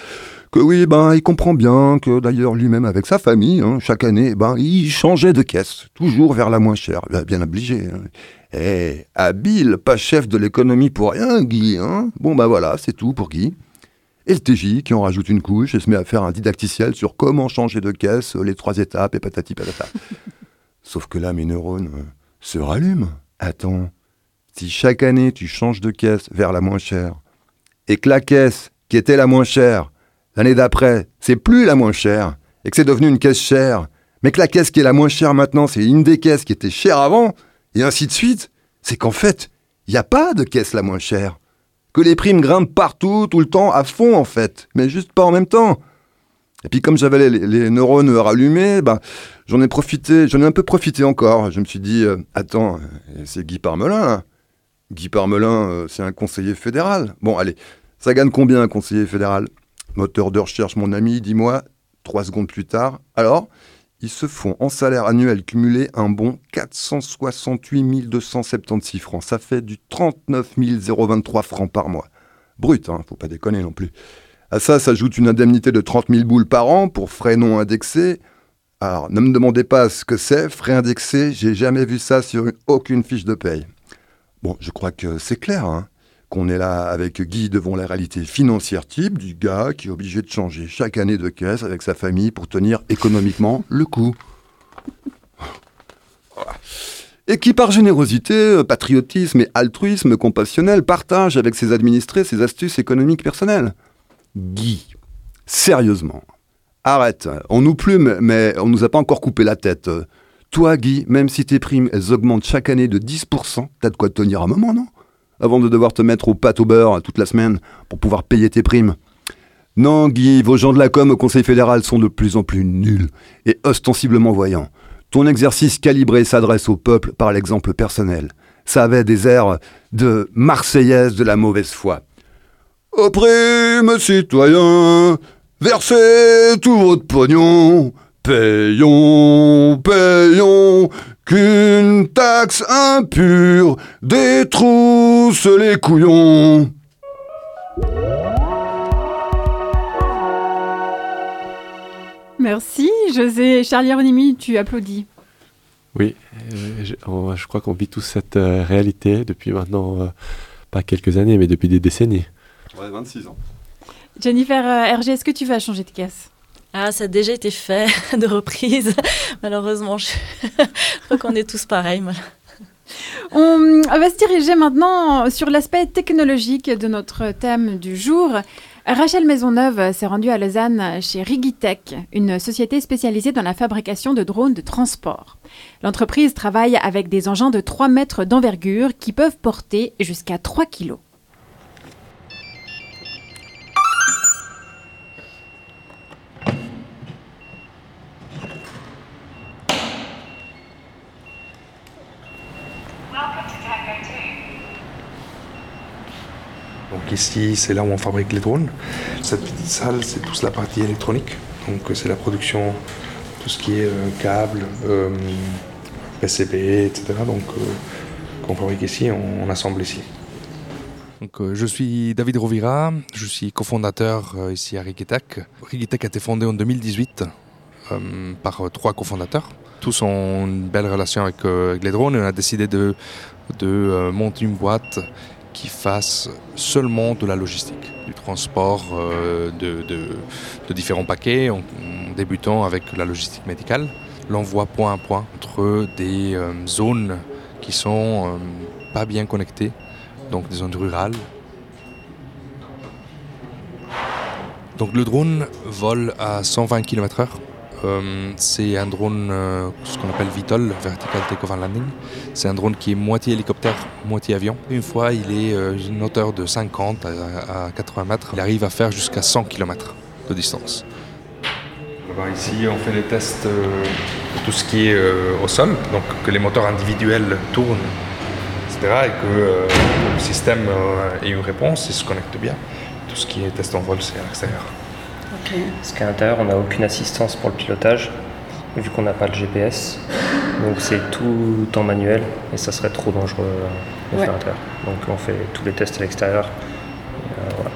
Speaker 14: que oui, ben, il comprend bien que d'ailleurs lui-même avec sa famille, hein, chaque année, ben, il changeait de caisse, toujours vers la moins chère. Ben, Bien obligé. hein. Eh, habile, pas chef de l'économie pour rien, Guy. Hein bon, ben voilà, c'est tout pour Guy. Et le TJ qui en rajoute une couche et se met à faire un didacticiel sur comment changer de caisse, les trois étapes et patati patata. Sauf que là, mes neurones euh, se rallument. Attends, si chaque année tu changes de caisse vers la moins chère, et que la caisse qui était la moins chère, l'année d'après, c'est plus la moins chère, et que c'est devenu une caisse chère, mais que la caisse qui est la moins chère maintenant, c'est une des caisses qui était chère avant, et ainsi de suite, c'est qu'en fait, il n'y a pas de caisse la moins chère. Que les primes grimpent partout, tout le temps, à fond en fait, mais juste pas en même temps. Et puis comme j'avais les, neurones rallumés, ben, j'en ai profité, j'en ai un peu profité encore. Je me suis dit, euh, attends, euh, c'est Guy Parmelin là. Guy Parmelin, euh, c'est un conseiller fédéral. Bon, allez, ça gagne combien un conseiller fédéral? Moteur de recherche, mon ami, dis-moi, trois secondes plus tard. Alors, ils se font en salaire annuel cumulé un bon 468 276 francs. Ça fait du 39 023 francs par mois. Brut, hein, faut pas déconner non plus. À ça s'ajoute une indemnité de 30 000 boules par an pour frais non indexés. Alors, ne me demandez pas ce que c'est, frais indexés, j'ai jamais vu ça sur une- aucune fiche de paye. Bon, je crois que c'est clair, hein, qu'on est là avec Guy devant la réalité financière type du gars qui est obligé de changer chaque année de caisse avec sa famille pour tenir économiquement le coup. Et qui, par générosité, patriotisme et altruisme compassionnel, partage avec ses administrés ses astuces économiques personnelles. Guy, sérieusement, arrête. On nous plume, mais on nous a pas encore coupé la tête. Toi, Guy, même si tes primes, elles augmentent chaque année de 10%, t'as de quoi te tenir un moment, non? Avant de devoir te mettre aux pâtes au beurre toute la semaine pour pouvoir payer tes primes. Non, Guy, vos gens de la com au Conseil fédéral sont de plus en plus nuls et ostensiblement voyants. Ton exercice calibré s'adresse au peuple par l'exemple personnel. Ça avait des airs de Marseillaise de la mauvaise foi. Citoyens, versez tout votre pognon, payons, payons, qu'une taxe impure détrousse les couillons.
Speaker 2: Merci, José. Charlie Ronimi, tu applaudis.
Speaker 4: Oui, euh, je, on- je crois qu'on vit tous cette euh, réalité depuis maintenant, euh, pas quelques années, mais depuis des décennies.
Speaker 14: Ouais, 26 ans.
Speaker 2: Jennifer euh, Hergé, est-ce que tu vas changer de caisse?
Speaker 5: Ah, ça a déjà été fait de reprise. Malheureusement, je crois qu'on est tous pareils.
Speaker 2: On va se diriger maintenant sur l'aspect technologique de notre thème du jour. Rachel Maisonneuve s'est rendue à Lausanne chez Rigitech, une société spécialisée dans la fabrication de drones de transport. L'entreprise travaille avec des engins de 3 mètres d'envergure qui peuvent porter jusqu'à 3 kilos.
Speaker 15: Ici, c'est là où on fabrique les drones. Cette petite salle, c'est toute la partie électronique. Donc euh, c'est la production, tout ce qui est euh, câbles, euh, PCB, etc. Donc euh, qu'on fabrique ici, on, assemble ici. Donc, je suis David Rovira, je suis cofondateur ici à Rigitech. Rigitech a été fondé en 2018 euh, par trois cofondateurs. Tous ont une belle relation avec, les drones et on a décidé de, monter une boîte qui fasse seulement de la logistique, du transport euh, de, différents paquets, en, en débutant avec la logistique médicale, l'envoi point à point entre des euh, zones qui sont euh, pas bien connectées, donc des zones rurales. Donc le drone vole à 120 km/h. Euh, c'est un drone, euh, ce qu'on appelle VTOL, Vertical Takeoff and Landing. C'est un drone qui est moitié hélicoptère, moitié avion. Une fois, il est euh, une hauteur de 50 à, à 80 mètres. Il arrive à faire jusqu'à 100 km de distance. Ici, on fait des tests euh, de tout ce qui est au sol, donc que les moteurs individuels tournent, etc. Et que le système ait une réponse et se connecte bien. Tout ce qui est test en vol, c'est à l'extérieur.
Speaker 16: Parce qu'à l'intérieur, on n'a aucune assistance pour le pilotage, vu qu'on n'a pas le GPS. Donc c'est tout en manuel et ça serait trop dangereux euh, de
Speaker 17: Ouais.
Speaker 16: faire à l'intérieur. Donc on fait tous les tests à l'extérieur. Euh, voilà.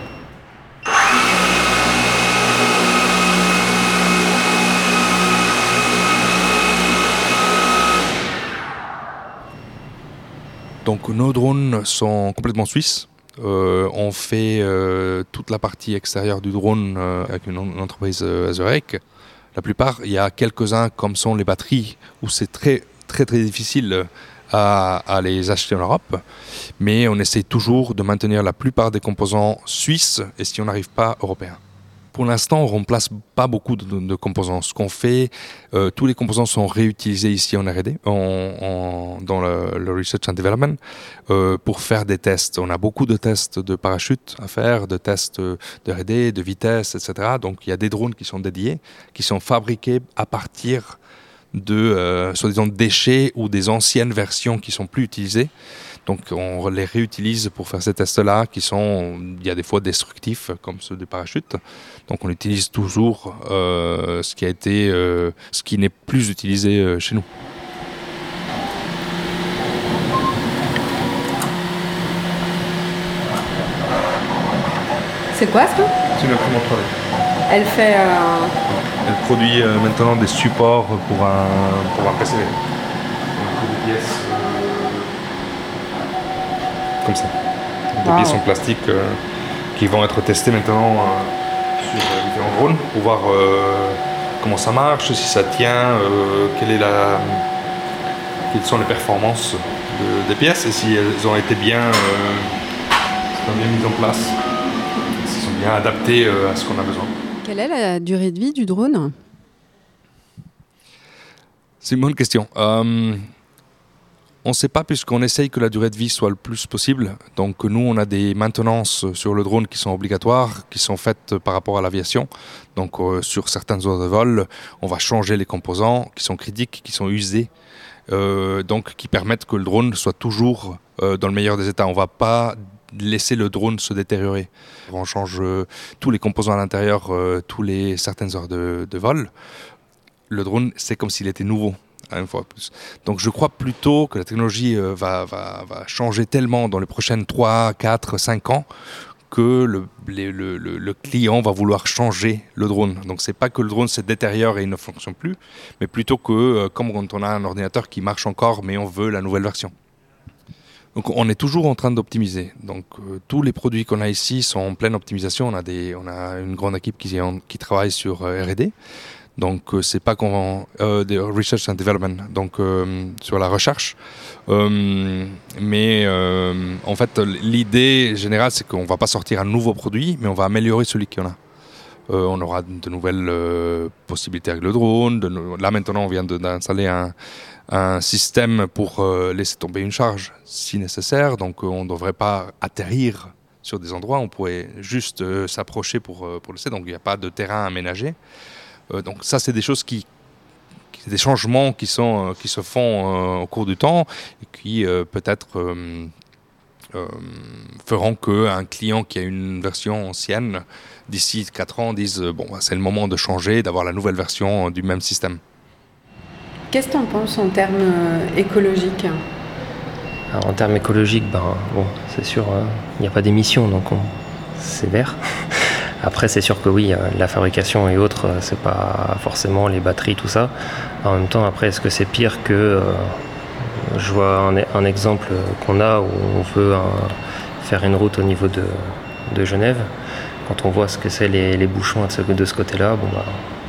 Speaker 15: Donc nos drones sont complètement suisses. Euh, on fait euh, toute la partie extérieure du drone euh, avec une, en- une entreprise Zurich. La plupart, il y a quelques-uns comme sont les batteries où c'est très très très difficile à, à les acheter en Europe. Mais on essaie toujours de maintenir la plupart des composants suisses et si on n'arrive pas, européens. Pour l'instant, on remplace pas beaucoup de, composants. Ce qu'on fait, euh, tous les composants sont réutilisés ici en R&D, dans le, Research and Development, euh, pour faire des tests. On a beaucoup de tests de parachute à faire, de tests de R&D, de vitesse, etc. Donc il y a des drones qui sont dédiés, qui sont fabriqués à partir de, euh, soi-disant, déchets ou des anciennes versions qui sont plus utilisées. Donc on les réutilise pour faire ces tests-là qui sont, il y a des fois destructifs comme ceux des parachutes. Donc on utilise toujours euh, ce qui a été, euh, ce qui n'est plus utilisé euh, chez nous.
Speaker 17: C'est quoi ça?
Speaker 15: C'est une imprimante 3D.
Speaker 17: Elle fait. euh,
Speaker 15: Elle produit euh, maintenant des supports pour un, pour un PCB. Donc des pièces euh, comme ça. Des
Speaker 17: Wow.
Speaker 15: pièces en plastique euh, qui vont être testées maintenant euh, sur euh, différents drones pour voir euh, comment ça marche, si ça tient, euh, quelle est la, quelles sont les performances de- des pièces et si elles ont été bien, euh, bien mises en place, si elles sont bien adaptées euh, à ce qu'on a besoin.
Speaker 17: Quelle est la durée de vie du drone?
Speaker 15: C'est une bonne question. Euh, on ne sait pas puisqu'on essaye que la durée de vie soit le plus possible. Donc nous, on a des maintenances sur le drone qui sont obligatoires, qui sont faites par rapport à l'aviation. Donc euh, sur certaines heures de vol, on va changer les composants qui sont critiques, qui sont usés, euh, donc qui permettent que le drone soit toujours euh, dans le meilleur des états. On ne va pas laisser le drone se détériorer. On change tous les composants à l'intérieur, tous les certaines heures de, de vol. Le drone, c'est comme s'il était nouveau Donc je crois plutôt que la technologie euh, va, changer tellement dans les prochaines 3, 4, 5 ans que le, client va vouloir changer le drone. Donc c'est pas que le drone se détériore et il ne fonctionne plus, mais plutôt que euh, comme quand on a un ordinateur qui marche encore mais on veut la nouvelle version. Donc on est toujours en train d'optimiser. Donc euh, tous les produits qu'on a ici sont en pleine optimisation. On a, des, on a une grande équipe qui, qui travaille sur R&D. Donc euh, c'est pas qu'on euh, research and development, donc euh, sur la recherche. Euh, mais en fait, l'idée générale, c'est qu'on va pas sortir un nouveau produit, mais on va améliorer celui qu'on a. On aura de nouvelles possibilités avec le drone. Là maintenant, on vient d'installer un, un, système pour laisser tomber une charge si nécessaire. Donc on ne devrait pas atterrir sur des endroits. On pourrait juste s'approcher pour, pour laisser. Donc il n'y a pas de terrain aménagé. Euh, donc ça, c'est des choses qui, qui, des changements qui, sont, euh, qui se font euh, au cours du temps et qui peut-être feront qu'un client qui a une version ancienne d'ici 4 ans dise bon c'est le moment de changer, d'avoir la nouvelle version du même système.
Speaker 17: Qu'est-ce que tu en penses en termes écologiques?
Speaker 16: Alors, En termes écologiques, ben, bon, c'est sûr, il hein, n'y a pas d'émissions, donc c'est vert. Après, c'est sûr que oui, la fabrication et autres, c'est pas forcément les batteries, tout ça. En même temps, après, est-ce que c'est pire que. Euh, je vois un, un exemple qu'on a où on veut faire une route au niveau de, Genève. Quand on voit ce que c'est les, bouchons de ce, côté-là, bah,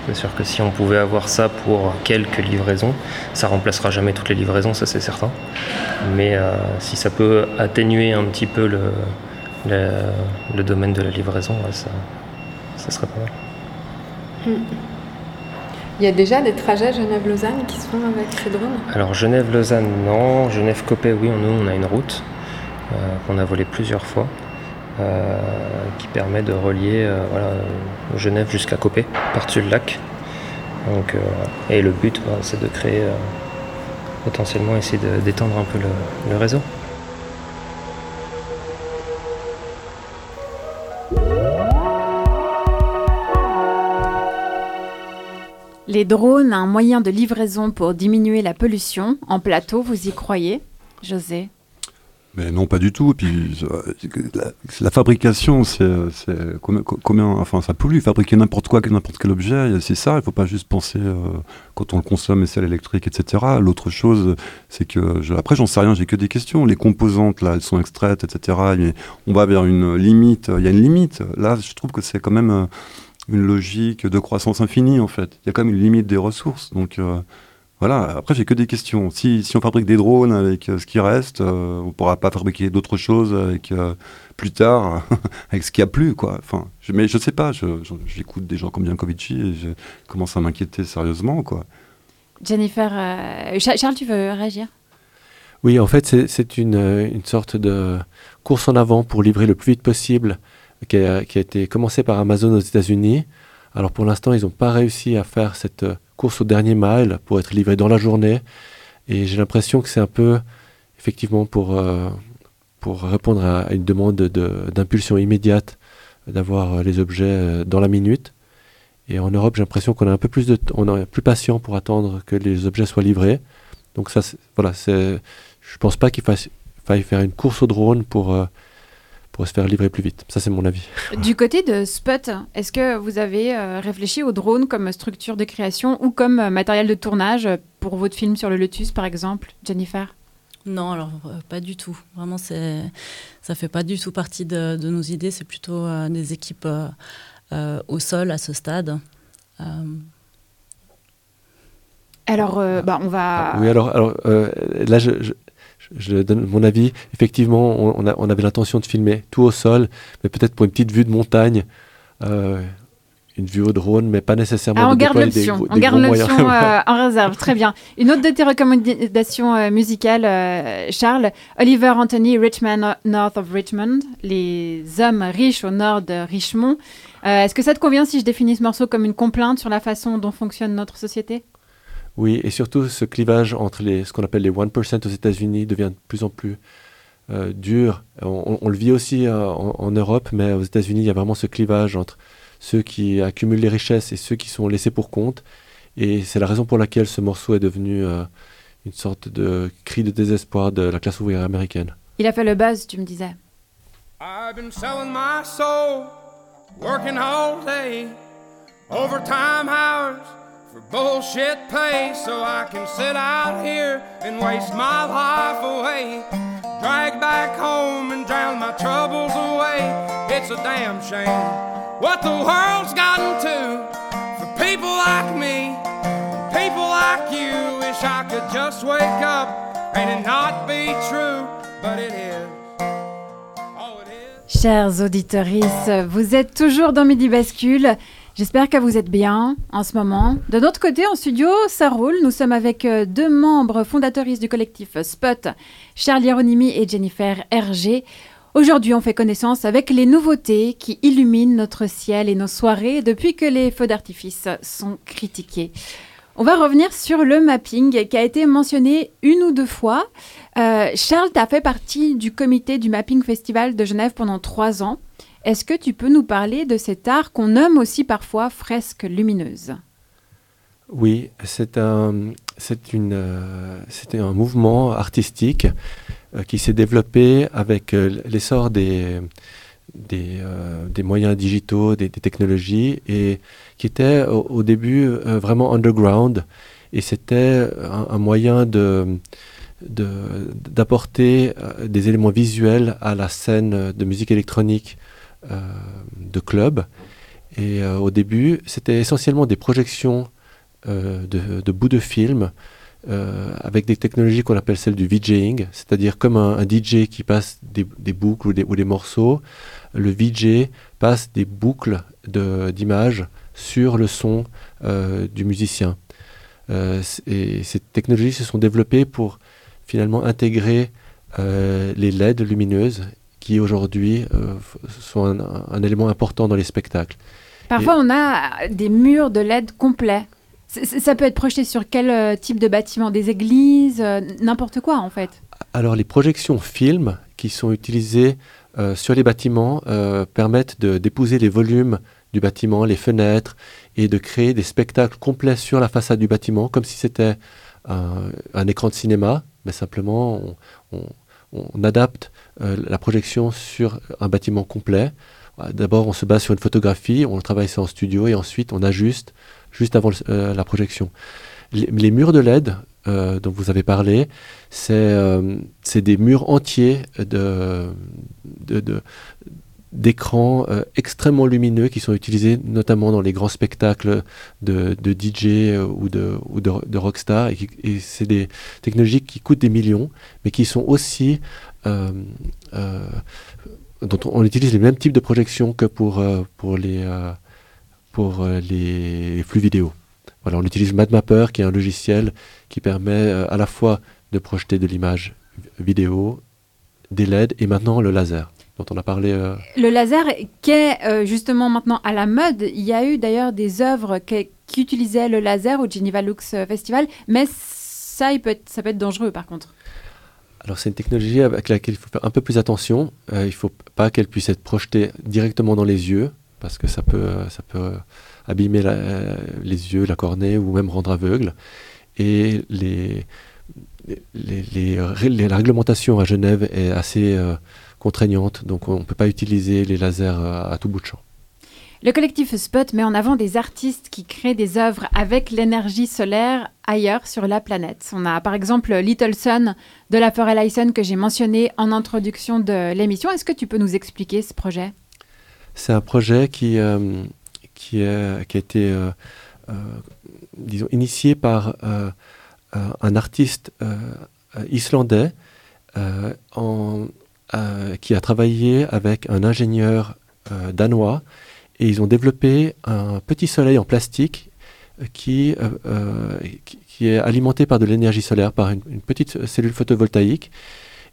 Speaker 16: c'est sûr que si on pouvait avoir ça pour quelques livraisons, ça remplacera jamais toutes les livraisons, ça c'est certain. Mais euh, si ça peut atténuer un petit peu le, domaine de la livraison, ça, ça serait pas mal.
Speaker 17: Hmm. Il y a déjà des trajets Genève-Lausanne qui se font avec ces drones?
Speaker 16: Alors Genève-Lausanne, non. Genève-Copé, oui, nous, on a une route euh, qu'on a volée plusieurs fois, euh, qui permet de relier euh, voilà, Genève jusqu'à Copé, par-dessus le lac. Donc, et le but, bah, c'est de créer, potentiellement, essayer d'étendre un peu le, le réseau.
Speaker 2: Les drones, un moyen de livraison pour diminuer la pollution en plateau, vous y croyez, José?
Speaker 14: Mais non, pas du tout. Et puis, la, fabrication, c'est combien, enfin, ça pollue. Fabriquer n'importe quoi, n'importe quel objet, c'est ça. Il ne faut pas juste penser euh, quand on le consomme, et c'est électrique, etc. L'autre chose, c'est que, après, j'en sais rien, j'ai que des questions. Les composantes, là, elles sont extraites, etc. On va vers une limite. Il y a une limite. Là, je trouve que c'est quand même. Euh, une logique de croissance infinie en fait. Il y a quand même une limite des ressources. Donc euh, voilà, après j'ai que des questions. Si, si, on fabrique des drones avec euh, ce qui reste, euh, on ne pourra pas fabriquer d'autres choses avec euh, plus tard, avec ce qu'il n'y a plus. Quoi. Enfin, je, mais je ne sais pas, j'écoute des gens comme Biancovici et je commence à m'inquiéter sérieusement. Quoi.
Speaker 2: Jennifer, Charles, tu veux réagir?
Speaker 4: Oui, en fait c'est une, une sorte de course en avant pour livrer le plus vite possible qui a, été commencé par Amazon aux États-Unis. Alors pour l'instant, ils n'ont pas réussi à faire cette course au dernier mile pour être livré dans la journée. Et j'ai l'impression que c'est un peu, effectivement, pour, euh, pour répondre à une demande d'impulsion immédiate d'avoir les objets dans la minute. Et en Europe, j'ai l'impression qu'on a un peu plus de, on est plus patient pour attendre que les objets soient livrés. Donc ça, voilà, je pense pas qu'il faille faire une course au drone pour euh, pour se faire livrer plus vite. Ça, c'est mon avis.
Speaker 2: Du côté de Spot, est-ce que vous avez euh, réfléchi au drone comme structure de création ou comme euh, matériel de tournage pour votre film sur le Lotus, par exemple, Jennifer?
Speaker 5: Non, alors euh, pas du tout. Vraiment, c'est ça fait pas du tout partie de, de nos idées. C'est plutôt euh, des équipes euh, euh, au sol à ce stade.
Speaker 2: Alors, bah, on va.
Speaker 4: Oui, alors, alors là, je, je, je donne mon avis. Effectivement, on, on, a, on avait l'intention de filmer tout au sol, mais peut-être pour une petite vue de montagne, euh, une vue au drone, mais pas nécessairement.
Speaker 2: Ah, on
Speaker 4: de
Speaker 2: garde l'option. On garde l'option euh, en réserve. Très bien. Une autre de tes recommandations euh, musicales, euh, Charles. Oliver Anthony, Richmond, North of Richmond. Les hommes riches au nord de Richmond. Est-ce que ça te convient si je définis ce morceau comme une complainte sur la façon dont fonctionne notre société?
Speaker 4: Oui, et surtout ce clivage entre les, ce qu'on appelle les 1% aux États-Unis devient de plus en plus euh, dur. On, on le vit aussi euh, en, en Europe, mais aux États-Unis, il y a vraiment ce clivage entre ceux qui accumulent les richesses et ceux qui sont laissés pour compte. Et c'est la raison pour laquelle ce morceau est devenu euh, une sorte de cri de désespoir de la classe ouvrière américaine.
Speaker 2: Il a fait le buzz, tu me disais.
Speaker 18: I've been selling my soul, working all day, overtime hours for bullshit pay, so I can sit out here and waste my life away. Drag back home and drown my troubles away. It's a damn shame what the world's gotten to for people like me, people like you. Wish I could just wake up and it not be true, but it is.
Speaker 2: Chers auditeurs, vous êtes toujours dans Midi Bascule. J'espère que vous êtes bien en ce moment. De notre côté, en studio, ça roule. Nous sommes avec euh, deux membres fondateurs du collectif Spot, Charles Hieronymi et Jennifer Hergé. Aujourd'hui, on fait connaissance avec les nouveautés qui illuminent notre ciel et nos soirées depuis que les feux d'artifice sont critiqués. On va revenir sur le mapping qui a été mentionné une ou deux fois. Euh, Charles, tu as fait partie du comité du Mapping Festival de Genève pendant trois ans. Est-ce que tu peux nous parler de cet art qu'on nomme aussi parfois fresque lumineuse?
Speaker 4: Oui, c'est un, une, euh, c'était un mouvement artistique euh, qui s'est développé avec euh, l'essor des, moyens digitaux, des, technologies, et qui était au, début vraiment underground. Et c'était un, moyen d'apporter des éléments visuels à la scène de musique électronique de club. Et euh, au début, c'était essentiellement des projections euh, de, bouts de films euh, avec des technologies qu'on appelle celles du VJing, c'est-à-dire comme un, DJ qui passe des, boucles ou des, morceaux, le VJ passe des boucles d'images sur le son euh, du musicien. Euh, et ces technologies se sont développées pour finalement intégrer euh, les LED lumineuses qui aujourd'hui euh, sont un, un élément important dans les spectacles.
Speaker 2: Parfois, on a des murs de LED complets. C- Ça peut être projeté sur quel euh, type de bâtiment? Des églises euh, N'importe quoi, en fait.
Speaker 4: Alors les projections films qui sont utilisées euh, sur les bâtiments permettent d'épouser les volumes du bâtiment, les fenêtres, et de créer des spectacles complets sur la façade du bâtiment, comme si c'était un, un écran de cinéma, mais simplement on, on- on adapte la projection sur un bâtiment complet. Euh, D'abord on se base sur une photographie, on travaille ça en studio, et ensuite on ajuste juste avant euh, la projection. Les, murs de LED euh, dont vous avez parlé, c'est euh, des murs entiers de, d'écrans euh, extrêmement lumineux qui sont utilisés notamment dans les grands spectacles de, DJ euh, ou de, de, rockstar. Et c'est des technologies qui coûtent des millions, mais qui sont aussi... euh, euh, dont on, utilise les mêmes types de projections que pour, euh, pour, les, pour les flux vidéo. Voilà, on utilise MadMapper, qui est un logiciel qui permet à la fois de projeter de l'image vidéo, des LED et maintenant le laser, dont on a parlé.
Speaker 2: Le laser, qui est justement maintenant à la mode, il y a eu d'ailleurs des œuvres qui, qui utilisaient le laser au Geneva Lux Festival, mais ça, il peut être, ça peut être dangereux par contre.
Speaker 4: Alors c'est une technologie avec laquelle il faut faire un peu plus attention. Euh, il ne faut pas qu'elle puisse être projetée directement dans les yeux, parce que ça peut, ça peut abîmer les yeux, la cornée, ou même rendre aveugle. Et la réglementation à Genève est assez euh, contraignante, donc on ne peut pas utiliser les lasers euh, à tout bout de champ.
Speaker 2: Le collectif Spot met en avant des artistes qui créent des œuvres avec l'énergie solaire ailleurs sur la planète. On a par exemple Little Sun de la Forêt Lyson que j'ai mentionné en introduction de l'émission. Est-ce que tu peux nous expliquer ce projet?
Speaker 4: C'est un projet qui, euh, a été euh, euh, initié par un artiste islandais qui a travaillé avec un ingénieur danois et ils ont développé un petit soleil en plastique qui, euh, euh, qui, qui, est alimenté par de l'énergie solaire, par une, petite cellule photovoltaïque.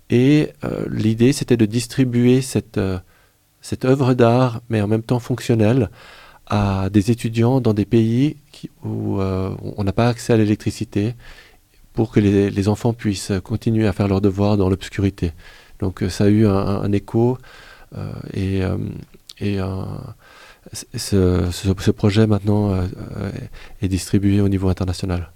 Speaker 4: Et euh, l'idée, c'était de distribuer cette, euh, cette œuvre d'art, mais en même temps fonctionnelle, à des étudiants dans des pays où euh, on n'a pas accès à l'électricité pour que les, les, enfants puissent continuer à faire leurs devoirs dans l'obscurité. Donc ça a eu un, un écho et, et un ce, ce, ce, projet maintenant euh, est distribué au niveau international.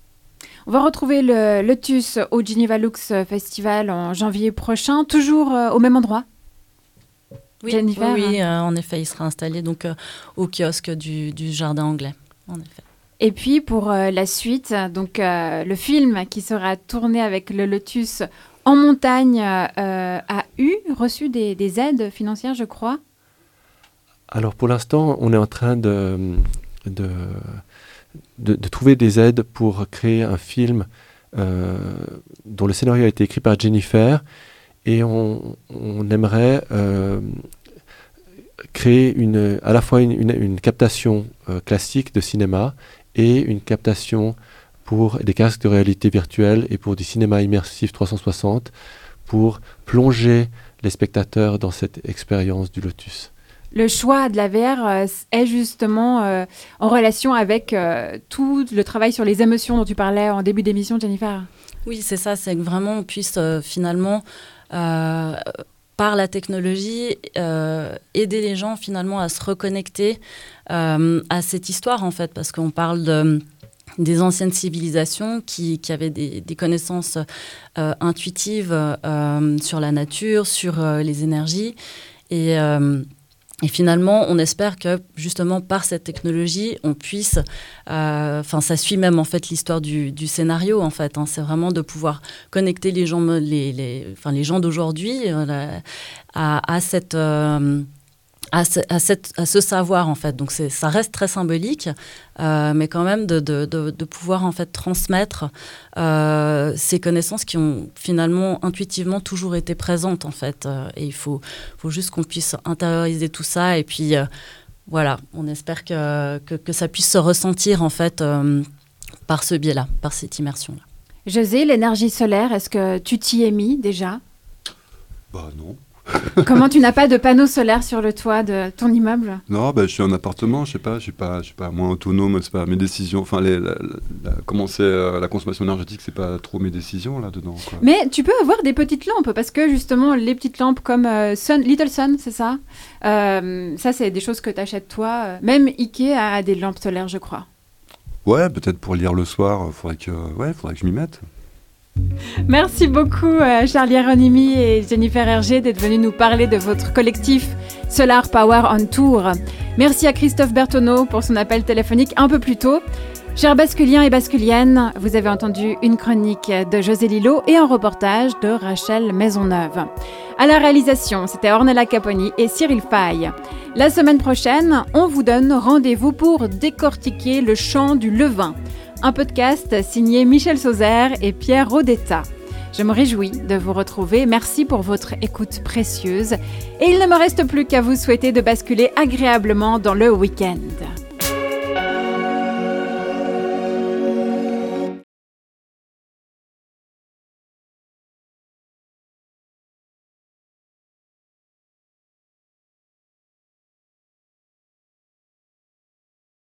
Speaker 2: On va retrouver le Lotus au Geneva Lux Festival en janvier prochain, toujours euh, au même endroit?
Speaker 5: Oui, Jennifer, oui, oui euh, en effet, il sera installé donc euh, au kiosque du, du, jardin anglais. En effet.
Speaker 2: Et puis pour la suite, donc le film qui sera tourné avec le Lotus en montagne a eu reçu des, des aides financières, je crois.
Speaker 4: Alors pour l'instant, on est en train de, trouver des aides pour créer un film euh, dont le scénario a été écrit par Jennifer et on, aimerait euh, créer une, à la fois une captation euh, classique de cinéma et une captation pour des casques de réalité virtuelle et pour du cinéma immersif 360 pour plonger les spectateurs dans cette expérience du Lotus
Speaker 2: le choix de la VR euh, est justement euh, en relation avec euh, tout le travail sur les émotions dont tu parlais en début d'émission, Jennifer.
Speaker 5: Oui, c'est ça, c'est que vraiment on puisse finalement, par la technologie, aider les gens finalement à se reconnecter à cette histoire en fait, parce qu'on parle de des anciennes civilisations qui, avaient des, connaissances intuitives sur la nature, sur les énergies. Et, et finalement, on espère que justement par cette technologie, on puisse, enfin, euh, ça suit même en fait l'histoire du, scénario en fait. Hein, c'est vraiment de pouvoir connecter les gens, les, les, enfin, gens d'aujourd'hui euh, à, à, cette euh, à ce, à, cette, à ce, savoir en fait. Donc ça reste très symbolique, euh, mais quand même de, de, de, de, pouvoir en fait transmettre euh, ces connaissances qui ont finalement intuitivement toujours été présentes en fait. Euh, et il faut, faut juste qu'on puisse intérioriser tout ça et puis euh, voilà, on espère que, que, que, ça puisse se ressentir en fait euh, par ce biais-là, par cette immersion-là.
Speaker 2: José, l'énergie solaire, est-ce que tu t'y es mis déjà?
Speaker 14: Bah non.
Speaker 2: Comment tu n'as pas de panneau solaire sur le toit de ton immeuble?
Speaker 14: Non, bah, je suis en appartement, je sais pas, je suis pas, je suis pas moins autonome, c'est pas mes décisions. Enfin, les, la, la, comment c'est euh, la consommation énergétique, c'est pas trop mes décisions là dedans. Quoi.
Speaker 2: Mais tu peux avoir des petites lampes parce que justement les petites lampes comme euh, Sun, Little Sun, c'est ça? Euh, ça, c'est des choses que tu achètes toi. Même Ikea a des lampes solaires, je crois.
Speaker 14: Ouais, peut-être pour lire le soir, faudrait que, ouais, faudrait que je m'y mette.
Speaker 2: Merci beaucoup euh, Charlie Aronimi et Jennifer Hergé d'être venus nous parler de votre collectif Solar Power on Tour. Merci à Christophe Bertonneau pour son appel téléphonique un peu plus tôt. Chers basculiens et basculiennes, vous avez entendu une chronique de José Lillo et un reportage de Rachel Maisonneuve. À la réalisation, c'était Ornella Caponi et Cyril Fay. La semaine prochaine, on vous donne rendez-vous pour décortiquer le chant du levain un podcast signé Michel Sauzer et Pierre Rodetta. Je me réjouis de vous retrouver. Merci pour votre écoute précieuse. Et il ne me reste plus qu'à vous souhaiter de basculer agréablement dans le week-end.